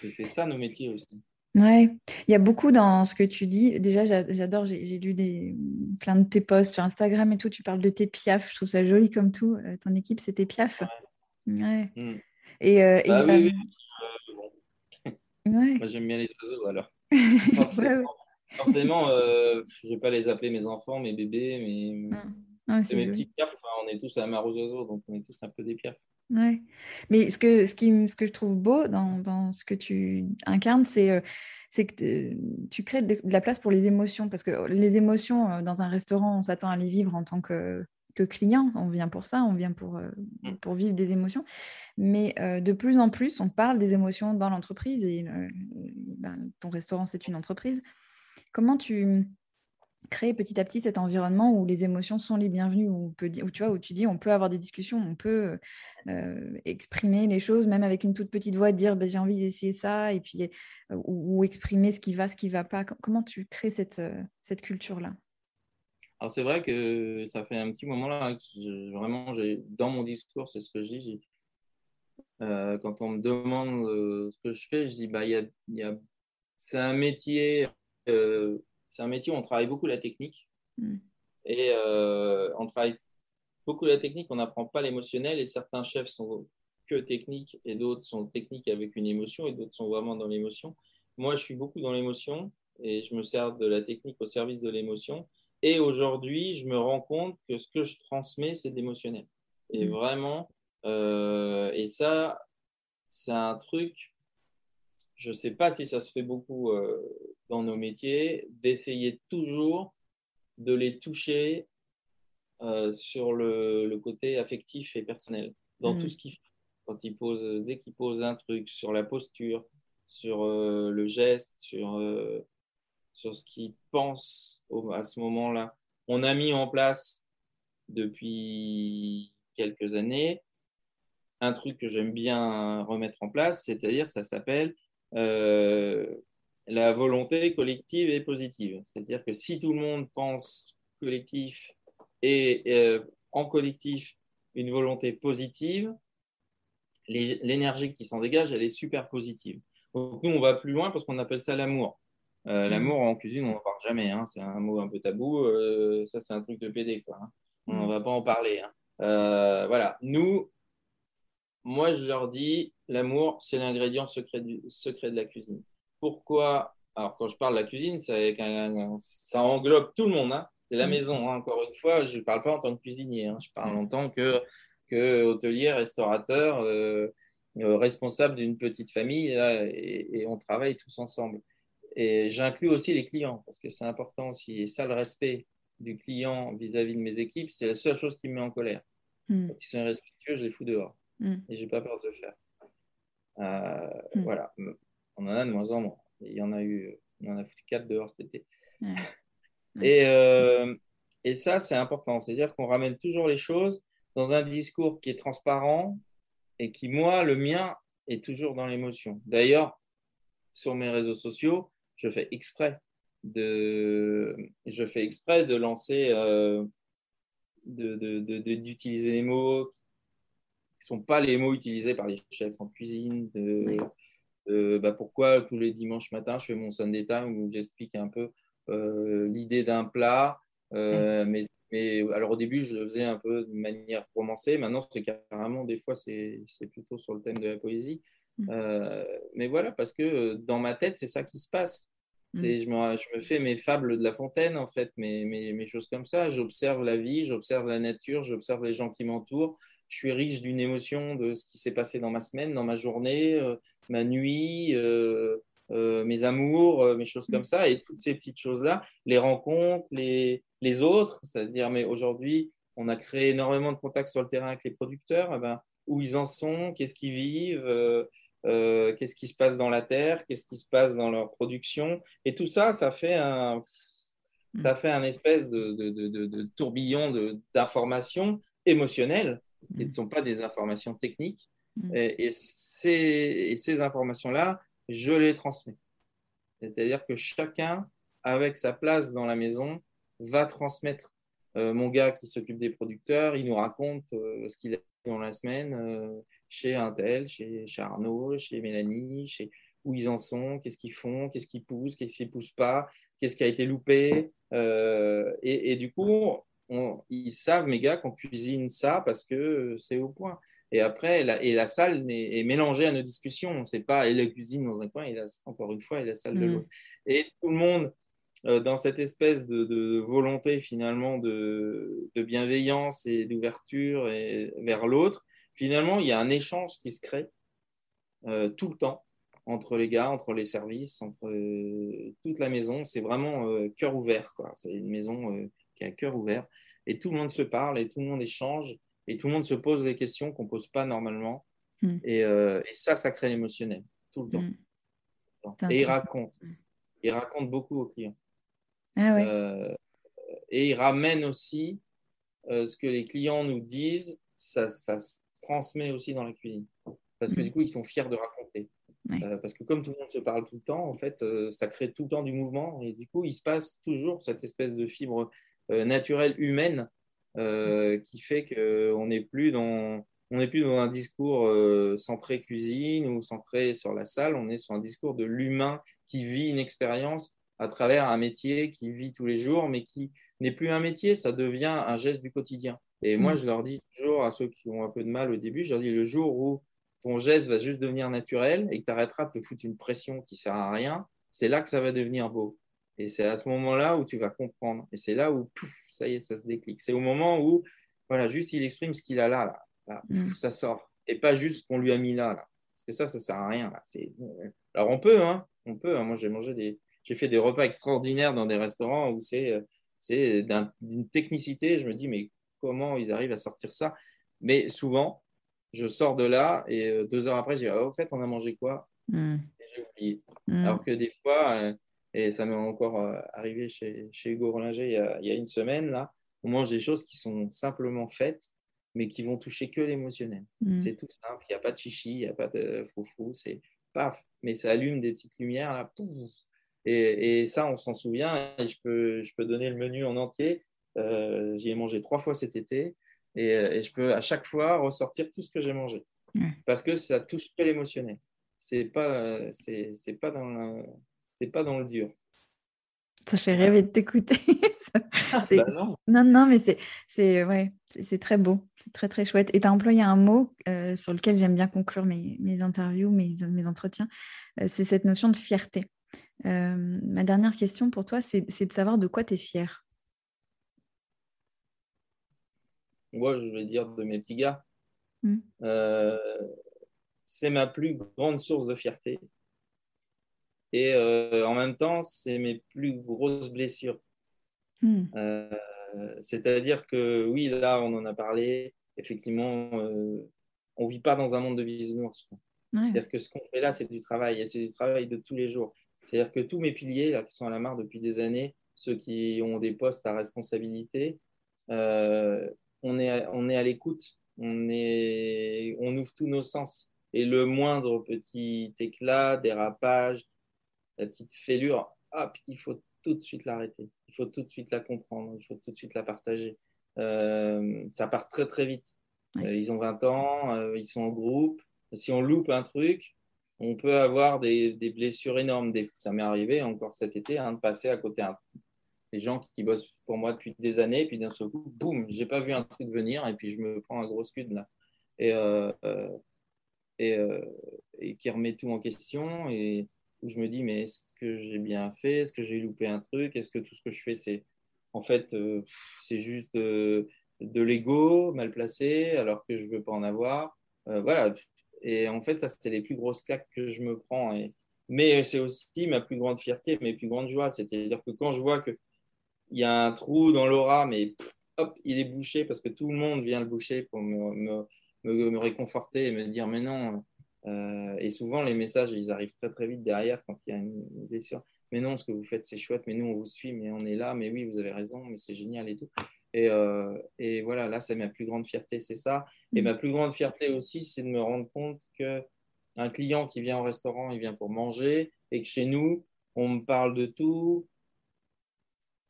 Et c'est ça nos métiers aussi. Ouais, il y a beaucoup dans ce que tu dis. Déjà, j'adore, j'ai lu des, plein de tes posts sur Instagram et tout. Tu parles de tes piafs, je trouve ça joli comme tout. Euh, ton équipe, c'est tes piafs. Ouais. Et, euh, bah, oui, oui. Ouais. Moi, j'aime bien les oiseaux alors. Forcément, forcément euh, je ne vais pas les appeler mes enfants, mes bébés, mes, c'est mes petits piafs. on est tous à aux oiseaux, donc on est tous un peu des piafs. Ouais. Mais ce que, ce, qui, ce que je trouve beau dans, dans ce que tu incarnes, c'est euh, c'est que tu crées de, la place pour les émotions. Parce que les émotions, euh, dans un restaurant, on s'attend à les vivre en tant que, que client. On vient pour ça, on vient pour, euh, mm. pour vivre des émotions. Mais de plus en plus, on parle des émotions dans l'entreprise. Et ben, ton restaurant, c'est une entreprise. Comment tu créer petit à petit cet environnement où les émotions sont les bienvenues, où, peut, où, tu vois, où tu dis on peut avoir des discussions, on peut euh, exprimer les choses, même avec une toute petite voix, dire bah, j'ai envie d'essayer ça, et puis, euh, ou, exprimer ce qui va, ce qui ne va pas. Comment tu crées cette, euh, cette culture-là? Alors c'est vrai que ça fait un petit moment là, vraiment, dans mon discours, c'est ce que je dis. quand on me demande ce que je fais, je dis bah, y a, y a, c'est un métier c'est un métier où on travaille beaucoup la technique. Mm. Et euh, on travaille beaucoup la technique, on n'apprend pas l'émotionnel. Et certains chefs sont que techniques et d'autres sont techniques avec une émotion et d'autres sont vraiment dans l'émotion. Moi, je suis beaucoup dans l'émotion et je me sers de la technique au service de l'émotion. Et aujourd'hui, je me rends compte que ce que je transmets, c'est d'émotionnel. Et mm. vraiment, euh, et ça, c'est un truc je ne sais pas si ça se fait beaucoup euh, dans nos métiers, d'essayer toujours de les toucher euh, sur le, côté affectif et personnel, dans tout mm. ce qu'ils font. Quand ils posent, dès qu'ils posent un truc sur la posture, sur euh, le geste, sur, sur ce qu'ils pensent à ce moment-là. On a mis en place depuis quelques années un truc que j'aime bien remettre en place, c'est-à-dire ça s'appelle euh, la volonté collective est positive. C'est-à-dire que si tout le monde pense collectif et euh, en collectif une volonté positive, l'énergie qui s'en dégage, elle est super positive. Donc nous, on va plus loin parce qu'on appelle ça l'amour. Euh, mmh. l'amour en cuisine, on n'en parle jamais. Hein. C'est un mot un peu tabou. ça, c'est un truc de PD. Quoi, hein. On ne mmh. va pas en parler. Hein. voilà. Nous, moi, je leur dis, l'amour, c'est l'ingrédient secret, de la cuisine. Pourquoi Alors, quand je parle de la cuisine, ça englobe tout le monde. Hein. C'est la maison, hein. encore une fois. Je ne parle pas en tant que cuisinier, hein. je parle en tant que, que hôtelier, restaurateur, euh, euh, responsable d'une petite famille, et, on travaille tous ensemble. Et j'inclus aussi les clients, parce que c'est important aussi. Et ça, le respect du client vis-à-vis de mes équipes, c'est la seule chose qui me met en colère. Mm. Quand ils sont irrespectueux, je les fous dehors. Mm. Et je n'ai pas peur de le faire. Euh, mm. Voilà. On en a de moins en moins. Il y en a eu, on en a foutu quatre dehors cet été. Et, euh, et ça, c'est important. C'est-à-dire qu'on ramène toujours les choses dans un discours qui est transparent et qui, moi, le mien, est toujours dans l'émotion. D'ailleurs, sur mes réseaux sociaux, je fais exprès de, je fais exprès de lancer, euh, d'utiliser de, des mots qui ne sont pas les mots utilisés par les chefs en cuisine. De, bah, pourquoi tous les dimanches matins, je fais mon Sunday Time où j'explique un peu euh, l'idée d'un plat. Euh, mais, mais, alors au début, je le faisais un peu de manière romancée. Maintenant, c'est carrément, des fois, c'est plutôt sur le thème de la poésie. Mm. Euh, mais voilà, parce que dans ma tête, c'est ça qui se passe. Mm. Je me, je me, fais mes fables de La Fontaine, en fait, mes, mes, mes choses comme ça. J'observe la vie, j'observe la nature, j'observe les gens qui m'entourent. Je suis riche d'une émotion de ce qui s'est passé dans ma semaine, dans ma journée, ma nuit, euh, mes amours, euh, mes choses comme ça, et toutes ces petites choses-là, les rencontres, les, les autres, c'est-à-dire, mais aujourd'hui, on a créé énormément de contacts sur le terrain avec les producteurs, eh ben, où ils en sont, qu'est-ce qu'ils vivent, euh, qu'est-ce qui se passe dans la terre, qu'est-ce qui se passe dans leur production, et tout ça, ça fait un, ça fait un espèce de, de, de, de tourbillon d'informations émotionnelles, qui ne sont pas des informations techniques, mm. et, ces, informations-là, je les transmets. C'est-à-dire que chacun, avec sa place dans la maison, va transmettre. Euh, mon gars qui s'occupe des producteurs, il nous raconte euh, ce qu'il a fait dans la semaine euh, chez Intel, chez, Arnaud, chez Mélanie, chez où ils en sont, qu'est-ce qu'ils font, qu'est-ce qui pousse, qu'est-ce qui ne pousse pas, qu'est-ce qui a été loupé. Et, du coup, ils savent, mes gars, qu'on cuisine ça parce que c'est au point. Et après, la, et la salle est, mélangée à nos discussions. C'est pas et la cuisine dans un coin, et encore une fois, et la salle de mm. l'autre. Et tout le monde, euh, dans cette espèce de, volonté finalement de, bienveillance et d'ouverture vers l'autre, finalement, il y a un échange qui se crée euh, tout le temps entre les gars, entre les services, entre euh, toute la maison. C'est vraiment cœur ouvert. C'est une maison qui a cœur ouvert. Et tout le monde se parle et tout le monde échange et tout le monde se pose des questions qu'on ne pose pas normalement. Hmm. Euh, et, ça, ça crée l'émotionnel, tout le temps. Hmm. Et il raconte. Il raconte beaucoup aux clients. Ah euh, et il ramène aussi euh, ce que les clients nous disent, ça, ça, se transmet aussi dans la cuisine. Parce que hmm. du coup, ils sont fiers de raconter. parce que comme tout le monde se parle tout le temps, en fait, ça crée tout le temps du mouvement. Et du coup, il se passe toujours cette espèce de fibre naturelle humaine euh, qui fait qu'on n'est plus dans on n'est plus dans un discours euh, centré cuisine ou centré sur la salle, on est sur un discours de l'humain qui vit une expérience à travers un métier qui vit tous les jours, mais qui n'est plus un métier, ça devient un geste du quotidien. Et moi, mm. je leur dis toujours à ceux qui ont un peu de mal au début, je leur dis le jour où ton geste va juste devenir naturel et que tu arrêteras de te foutre une pression qui sert à rien, c'est là que ça va devenir beau. Et c'est à ce moment-là où tu vas comprendre. Et c'est là où, pouf, ça y est, ça se déclic. C'est au moment où, voilà, juste il exprime ce qu'il a là, là, mm. ça sort. Et pas juste ce qu'on lui a mis là, là. Parce que ça, ça sert à rien. Là. Alors on peut, hein, on peut. Hein. Moi, j'ai mangé des, j'ai fait des repas extraordinaires dans des restaurants où c'est, c'est d'une technicité. Je me dis, mais comment ils arrivent à sortir ça? Mais souvent, je sors de là et euh, deux heures après, je dis, oh, au fait, on a mangé quoi? Mm. J'ai oublié. Mm. Alors que des fois, euh, et ça m'est encore euh, arrivé chez, chez Hugo Rollinger il y, a, il y, a, une semaine, là. On mange des choses qui sont simplement faites, mais qui vont toucher que l'émotionnel. Mm. C'est tout simple. Il n'y a pas de chichi, il n'y a pas de froufrou. C'est paf. Mais ça allume des petites lumières, là. Et, et, ça, on s'en souvient. Et je peux, je peux donner le menu en entier. Euh, J'y ai mangé trois fois cet été. Et, euh, et, je peux à chaque fois ressortir tout ce que j'ai mangé. Parce que ça touche que l'émotionnel. C'est pas, c'est pas dans pas dans le dur. Ça fait rêver de t'écouter. Ah, bah non. non. mais c'est c'est ouais, c'est très beau, c'est très très chouette. Et tu as employé un mot euh, sur lequel j'aime bien conclure mes, mes interviews, mes, mes entretiens, euh, c'est cette notion de fierté. Euh, ma dernière question pour toi, c'est de savoir de quoi tu es fier. moi je vais dire de mes petits gars. Mm. c'est ma plus grande source de fierté. Et en même temps, c'est mes plus grosses blessures. Mm. C'est-à-dire que oui, là, on en a parlé. Effectivement, on ne vit pas dans un monde de bisounours. C'est-à-dire que ce qu'on fait là, c'est du travail, et c'est du travail de tous les jours. C'est-à-dire que tous mes piliers, là, qui sont à la marre depuis des années, ceux qui ont des postes à responsabilité, euh, on, est à, on est à l'écoute, on, est, on ouvre tous nos sens. Et le moindre petit éclat, dérapage, la petite fêlure, hop, il faut tout de suite l'arrêter. Il faut tout de suite la comprendre, il faut tout de suite la partager. Euh, ça part très très vite. Euh, ils ont 20 ans, ils sont en groupe. Si on loupe un truc, on peut avoir des, blessures énormes. ça m'est arrivé encore cet été hein, de passer à côté des gens qui, bossent pour moi depuis des années, et puis d'un seul coup, boum, j'ai pas vu un truc venir, et puis je me prends un gros scud là. Et, euh, euh, euh, et, qui remet tout en question, et je me dis, mais est-ce que j'ai bien fait? Est-ce que j'ai loupé un truc? Est-ce que tout ce que je fais, c'est en fait, c'est juste de l'ego mal placé, alors que je veux pas en avoir? Voilà, et en fait, ça, c'était les plus grosses claques que je me prends. Mais c'est aussi ma plus grande fierté, mes plus grandes joies. C'est-à-dire que quand je vois qu'il y a un trou dans l'aura, mais hop, il est bouché parce que tout le monde vient le boucher pour me, me, réconforter et me dire mais non. Euh, et souvent, les messages, ils arrivent très très vite derrière quand il y a une blessure. Mais non, ce que vous faites, c'est chouette, mais nous, on vous suit, mais on est là, mais oui, vous avez raison, mais c'est génial et tout. Et, euh, et, voilà, là, c'est ma plus grande fierté, c'est ça. Et mm. ma plus grande fierté aussi, c'est de me rendre compte qu'un client qui vient au restaurant, il vient pour manger, et que chez nous, on me parle de tout.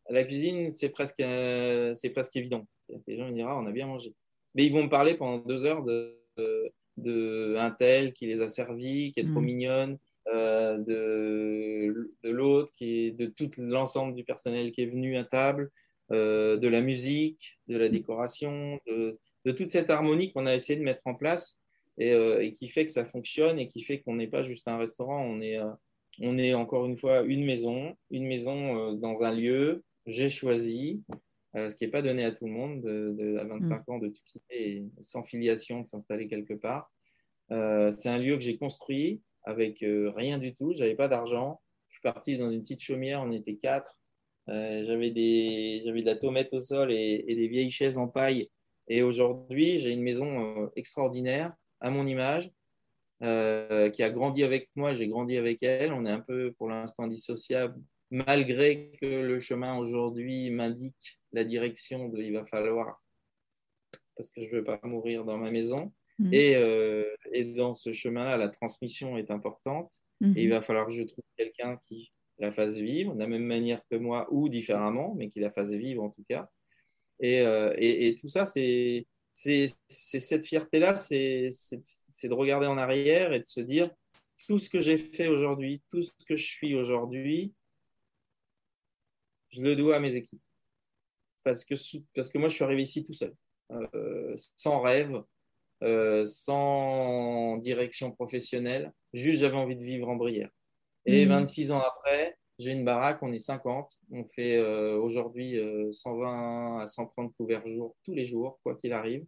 La cuisine, c'est presque, euh, c'est presque évident. Les gens ils diront, ah, on a bien mangé. Mais ils vont me parler pendant deux heures de, de, un tel qui les a servis, qui est trop mm. mignonne, euh, de, de l'autre, qui est de tout l'ensemble du personnel qui est venu à table. Euh, de la musique, de la décoration, de, toute cette harmonie qu'on a essayé de mettre en place euh, et, qui fait que ça fonctionne et qui fait qu'on n'est pas juste un restaurant, on est, on est encore une fois une maison, une maison dans un lieu, j'ai choisi, ce qui n'est pas donné à tout le monde de, à 25 mm. ans de tout quitter sans filiation, de s'installer quelque part. c'est un lieu que j'ai construit avec rien du tout, j'avais pas d'argent. Je suis parti dans une petite chaumière, on était quatre. Euh, j'avais des, j'avais de la tomate au sol et, des vieilles chaises en paille. Et aujourd'hui, j'ai une maison euh, extraordinaire à mon image, euh, qui a grandi avec moi. J'ai grandi avec elle. On est un peu, pour l'instant, dissociable, malgré que le chemin aujourd'hui m'indique la direction de il va falloir, parce que je ne veux pas mourir dans ma maison. Mmh. Et, et, dans ce chemin-là, la transmission est importante. Mmh. Et il va falloir que je trouve quelqu'un qui la fasse vivre de la même manière que moi ou différemment, mais qu'il la fasse vivre en tout cas. Et, euh, et, tout ça, c'est cette fierté-là, c'est de regarder en arrière et de se dire tout ce que j'ai fait aujourd'hui, tout ce que je suis aujourd'hui, je le dois à mes équipes. Parce que, parce que moi, je suis arrivé ici tout seul, euh, sans rêve, euh, sans direction professionnelle. Juste, j'avais envie de vivre en Brière. Et 26 mmh. ans après, j'ai une baraque, on est 50. On fait euh, aujourd'hui 120 euh, à 130 couverts jour tous les jours, quoi qu'il arrive.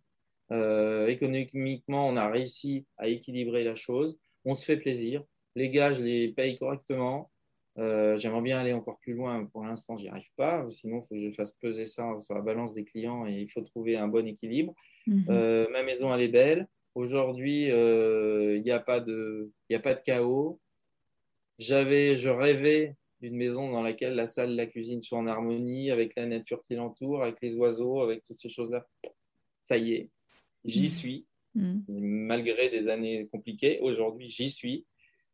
Économiquement, on a réussi à équilibrer la chose. On se fait plaisir. Les gars, je les paye correctement. J'aimerais bien aller encore plus loin. Pour l'instant, j'y arrive pas. Sinon, il faut que je fasse peser ça sur la balance des clients et il faut trouver un bon équilibre. Mmh. ma maison, elle est belle. Aujourd'hui, il n'y a, pas de, a pas de chaos. J'avais, je rêvais d'une maison dans laquelle la salle, la cuisine soient en harmonie avec la nature qui l'entoure, avec les oiseaux, avec toutes ces choses-là. Ça y est, j'y mm. suis. Mm. Malgré des années compliquées, aujourd'hui, j'y suis.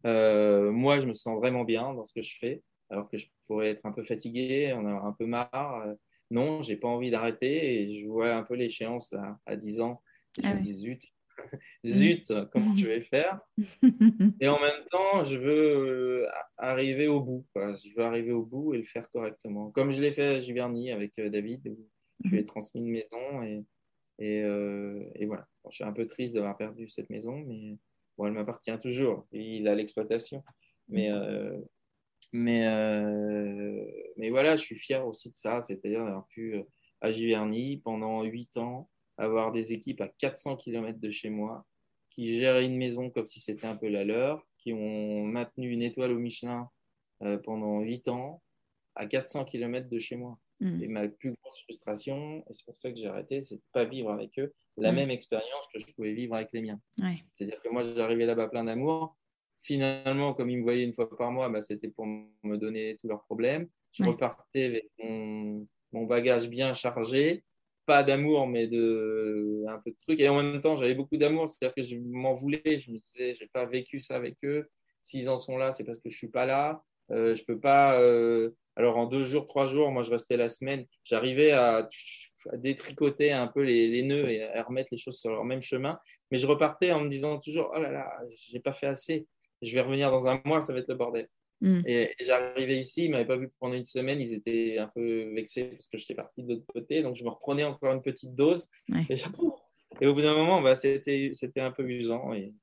Euh, moi, je me sens vraiment bien dans ce que je fais, alors que je pourrais être un peu fatigué, en avoir un peu marre. Euh, non, j'ai pas envie d'arrêter et je vois un peu l'échéance à, 10 ans. Et je ah me dis, zut, zut, comment je vais faire? Et en même temps, je veux euh, arriver au bout. Je veux arriver au bout et le faire correctement. Comme je l'ai fait à Giverny avec euh, David, je lui ai transmis une maison et, et, voilà. je suis un peu triste d'avoir perdu cette maison, mais bon, elle m'appartient toujours. Il a l'exploitation. Mais, mais, mais voilà, je suis fier aussi de ça, c'est-à-dire d'avoir pu à Giverny pendant huit ans avoir des équipes à 400 km de chez moi qui géraient une maison comme si c'était un peu la leur, qui ont maintenu une étoile au Michelin euh, pendant 8 ans à 400 km de chez moi. Et ma plus grosse frustration, et c'est pour ça que j'ai arrêté, c'est de ne pas vivre avec eux la mm. même expérience que je pouvais vivre avec les miens. C'est-à-dire que moi, j'arrivais là-bas plein d'amour. Finalement, comme ils me voyaient une fois par mois, bah, c'était pour me donner tous leurs problèmes. Je repartais avec mon, mon, bagage bien chargé. Pas d'amour, mais de un peu de trucs. Et en même temps, j'avais beaucoup d'amour, c'est-à-dire que je m'en voulais. Je me disais, j'ai pas vécu ça avec eux. S'ils en sont là, c'est parce que je suis pas là. Euh, je peux pas. Euh, alors en deux jours, trois jours, moi je restais la semaine. J'arrivais à, détricoter un peu les, nœuds et à remettre les choses sur leur même chemin. Mais je repartais en me disant toujours, oh là là, j'ai pas fait assez. Je vais revenir dans un mois, ça va être le bordel. Mm. Et, j'arrivais ici, ils ne m'avaient pas vu pendant une semaine, ils étaient un peu vexés parce que j'étais parti de l'autre côté, donc je me reprenais encore une petite dose. Et, au bout d'un moment, bah, c'était un peu usant. Et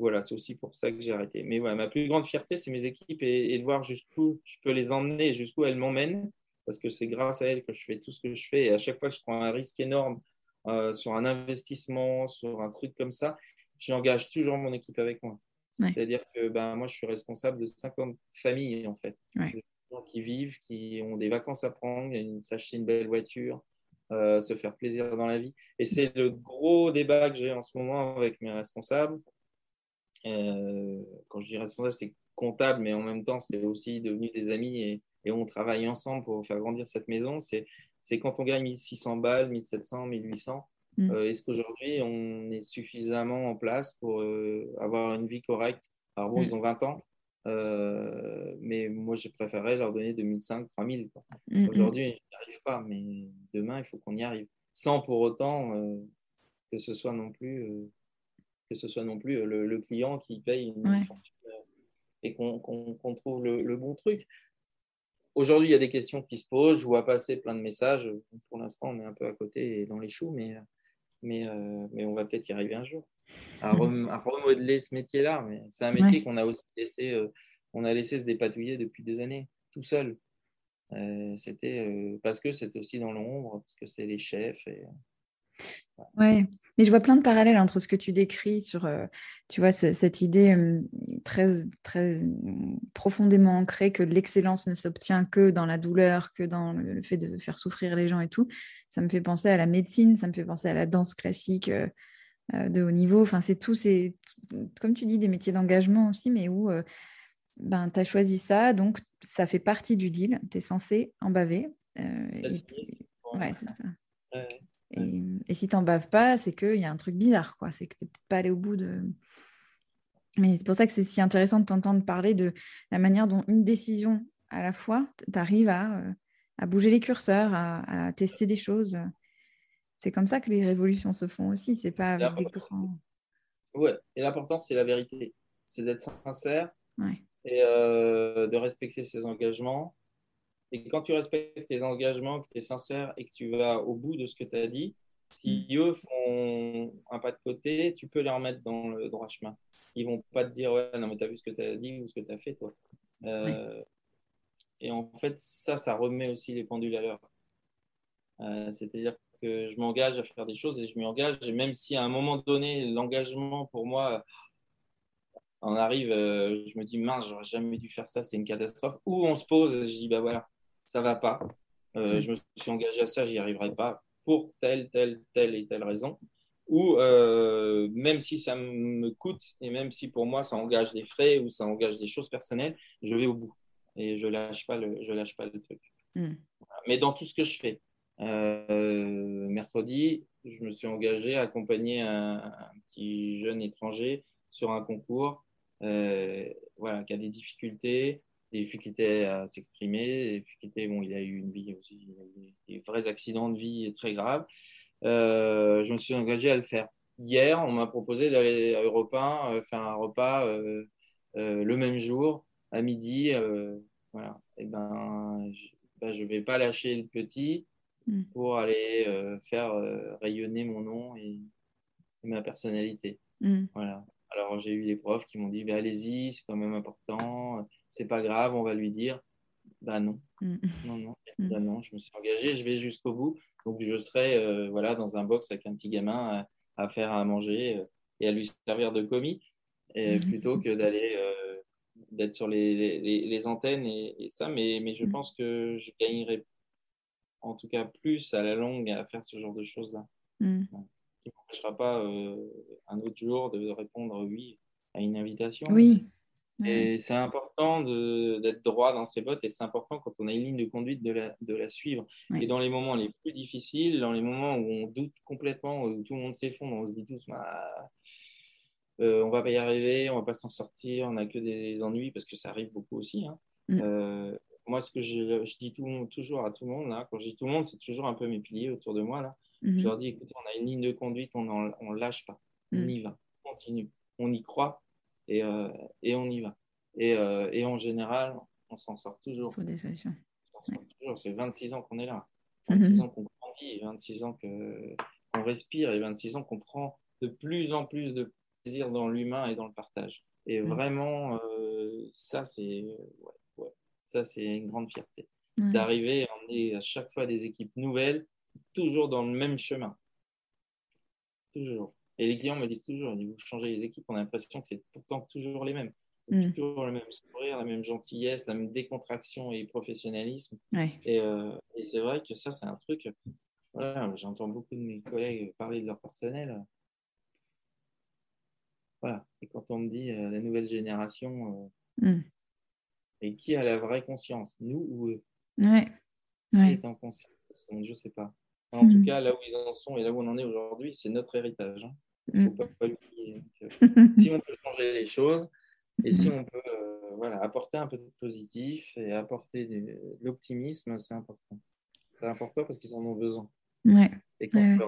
voilà, c'est aussi pour ça que j'ai arrêté. Mais ouais, ma plus grande fierté, c'est mes équipes et, de voir jusqu'où je peux les emmener, jusqu'où elles m'emmènent, parce que c'est grâce à elles que je fais tout ce que je fais. Et à chaque fois que je prends un risque énorme euh, sur un investissement, sur un truc comme ça, j'engage toujours mon équipe avec moi. C'est-à-dire que ben, moi, je suis responsable de 50 familles, en fait. Des gens qui vivent, qui ont des vacances à prendre, s'acheter une belle voiture, euh, se faire plaisir dans la vie. Et c'est le gros débat que j'ai en ce moment avec mes responsables. Euh, quand je dis responsable, c'est comptable, mais en même temps, c'est aussi devenu des amis et, et, on travaille ensemble pour faire grandir cette maison. C'est quand on gagne 1600 balles, 1700, 1800 Mm. Euh, est-ce qu'aujourd'hui, on est suffisamment en place pour euh, avoir une vie correcte? Alors bon, mm. ils ont 20 ans, euh, mais moi, je préférerais leur donner 2005, 3000. Mm, aujourd'hui, ils n'y arrivent pas, mais demain, il faut qu'on y arrive. Sans pour autant que ce soit non plus, que ce soit non plus le, client qui paye une fortune et qu'on trouve le, bon truc. Aujourd'hui, il y a des questions qui se posent. Je vois passer plein de messages. Pour l'instant, on est un peu à côté et dans les choux, mais mais, euh, mais on va peut-être y arriver un jour, à, remodeler ce métier-là. Mais c'est un métier qu'on a aussi laissé, euh, on a laissé se dépatouiller depuis des années, tout seul. Euh, c'était parce que c'était aussi dans l'ombre, parce que c'est les chefs. Et, Ouais, mais je vois plein de parallèles entre ce que tu décris sur, euh, tu vois, cette idée euh, très, très profondément ancrée que l'excellence ne s'obtient que dans la douleur, que dans le fait de faire souffrir les gens et tout. Ça me fait penser à la médecine, ça me fait penser à la danse classique euh, de haut niveau. Enfin, c'est tout, c'est comme tu dis, des métiers d'engagement aussi, mais où ben, tu as choisi ça, donc ça fait partie du deal, tu es censé en baver. ouais, c'est ça. Et, si tu n'en baves pas, c'est qu'il y a un truc bizarre, quoi. C'est que tu n'es peut-être pas allé au bout de. Mais c'est pour ça que c'est si intéressant de t'entendre parler de la manière dont une décision à la fois, tu arrives à, euh, à, bouger les curseurs, à, tester des choses. C'est comme ça que les révolutions se font aussi. C'est pas avec des grands. Ouais, et l'important, c'est la vérité. C'est d'être sincère et euh, de respecter ses engagements et quand tu respectes tes engagements, que tu es sincère et que tu vas au bout de ce que tu as dit, si mm. eux font un pas de côté, tu peux les remettre dans le droit chemin. Ils vont pas te dire, ouais, non, mais tu as vu ce que tu as dit ou ce que tu as fait, toi. Euh, et en fait, ça, ça remet aussi les pendules à l'heure. Euh, c'est-à-dire que je m'engage à faire des choses et je m'y engage. Et même si à un moment donné, l'engagement pour moi, on arrive, euh, je me dis, mince, j'aurais jamais dû faire ça, c'est une catastrophe. Ou on se pose et je dis, bah voilà, ça va pas. Euh, mm. je me suis engagé à ça, j'y arriverai pas pour telle, telle, telle et telle raison. Ou euh, même si ça me coûte et même si pour moi ça engage des frais ou ça engage des choses personnelles, je vais au bout et je lâche pas le, je lâche pas le truc. Mm. Mais dans tout ce que je fais, euh, mercredi, je me suis engagé à accompagner un, petit jeune étranger sur un concours, voilà, qui a des difficultés, des difficultés à s'exprimer, des difficultés, bon, il a eu une vie aussi, des vrais accidents de vie très graves. Euh, je me suis engagé à le faire. Hier, on m'a proposé d'aller à Europe 1 euh, faire un repas euh, le même jour, à midi. voilà. Et ben, je ne ben, vais pas lâcher le petit mm. pour aller faire rayonner mon nom et, ma personnalité. Mm. Voilà. Alors j'ai eu des profs qui m'ont dit bah, allez-y, c'est quand même important, c'est pas grave, on va lui dire. Bah non. Mm. Non, non, bah non, je me suis engagé, je vais jusqu'au bout. Donc je serai euh, voilà, dans un box avec un petit gamin à, faire à manger euh, et à lui servir de commis, et, plutôt que d'aller d'être sur les, les, antennes et, ça. Mais, mais je mm. pense que je gagnerai en tout cas plus à la longue à faire ce genre de choses-là. Mm. Qui ne m'empêchera pas un autre jour de répondre oui à une invitation. Oui. Et c'est important d'être droit dans ses bottes et c'est important quand on a une ligne de conduite de la, de la suivre. Et dans les moments les plus difficiles, dans les moments où on doute complètement, où tout le monde s'effondre, on se dit tous, bah, euh, on va pas y arriver, on va pas s'en sortir, on n'a que des ennuis parce que ça arrive beaucoup aussi. Hein. Mm. Euh, moi, ce que je, je dis tout, toujours à tout le monde, là, quand je dis tout le monde, c'est toujours un peu mes piliers autour de moi. Là. Je mm-hmm. leur dis, écoutez, on a une ligne de conduite, on ne lâche pas, on mm. y va, on continue, on y croit et, euh, et on y va. Et, euh, et en général, on s'en sort toujours. des solutions. toujours. C'est 26 ans qu'on est là. 26 mhm. ans qu'on grandit, 26 ans qu'on respire et 26 ans qu'on prend de plus en plus de plaisir dans l'humain et dans le partage. Et vraiment, euh, ça, c'est ouais, ouais, ça, c'est une grande fierté. D'arriver à emmener à chaque fois des équipes nouvelles, toujours dans le même chemin. Toujours. Et les clients me disent toujours, vous changez les équipes, on a l'impression que c'est pourtant toujours les mêmes. C'est mm. toujours le même sourire, la même gentillesse, la même décontraction et professionnalisme. Euh, et, c'est vrai que ça, c'est un truc. Voilà, j'entends beaucoup de mes collègues parler de leur personnel. Voilà. Et quand on me dit euh, la nouvelle génération, euh, mm. et qui a la vraie conscience, nous ou eux? Ouais. Qui est en conscience? Je ne sais pas. En tout mm. cas, là où ils en sont et là où on en est aujourd'hui, c'est notre héritage. Hein. Mm. Faut pas, si on peut changer les choses et si on peut euh, voilà, apporter un peu de positif et apporter de, l'optimisme, c'est important. C'est important parce qu'ils en ont besoin. Et quand,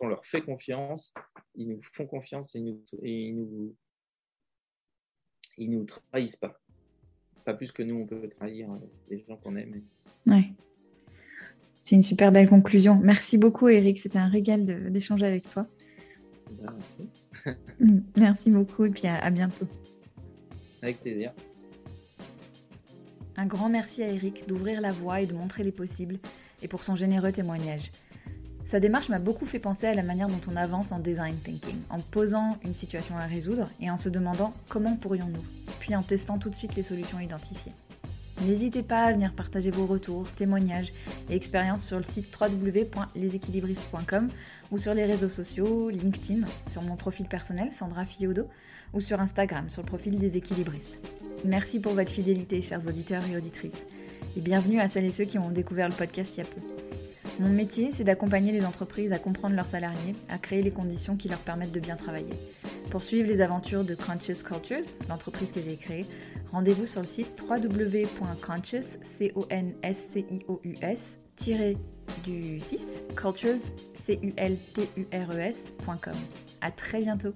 on leur, fait confiance, ils nous font confiance et ils nous, et ils nous, ils nous trahissent pas. Pas plus que nous, on peut trahir euh, les gens qu'on aime. Ouais. C'est une super belle conclusion. Merci beaucoup, Eric. C'était un régal d'échanger avec toi. Merci. Merci beaucoup et puis à, bientôt. Avec plaisir. Un grand merci à Eric d'ouvrir la voie et de montrer les possibles et pour son généreux témoignage. Sa démarche m'a beaucoup fait penser à la manière dont on avance en design thinking, en posant une situation à résoudre et en se demandant comment pourrions-nous, puis en testant tout de suite les solutions identifiées. N'hésitez pas à venir partager vos retours, témoignages et expériences sur le site www.leséquilibristes.com ou sur les réseaux sociaux, LinkedIn, sur mon profil personnel, Sandra Fiodo, ou sur Instagram, sur le profil des équilibristes. Merci pour votre fidélité, chers auditeurs et auditrices, et bienvenue à celles et ceux qui ont découvert le podcast il y a peu. Mon métier, c'est d'accompagner les entreprises à comprendre leurs salariés, à créer les conditions qui leur permettent de bien travailler. Pour suivre les aventures de Conscious Cultures, l'entreprise que j'ai créée, rendez-vous sur le site www.conscious, c o n s c i o u s du 6 cultures c u l t u e. À très bientôt.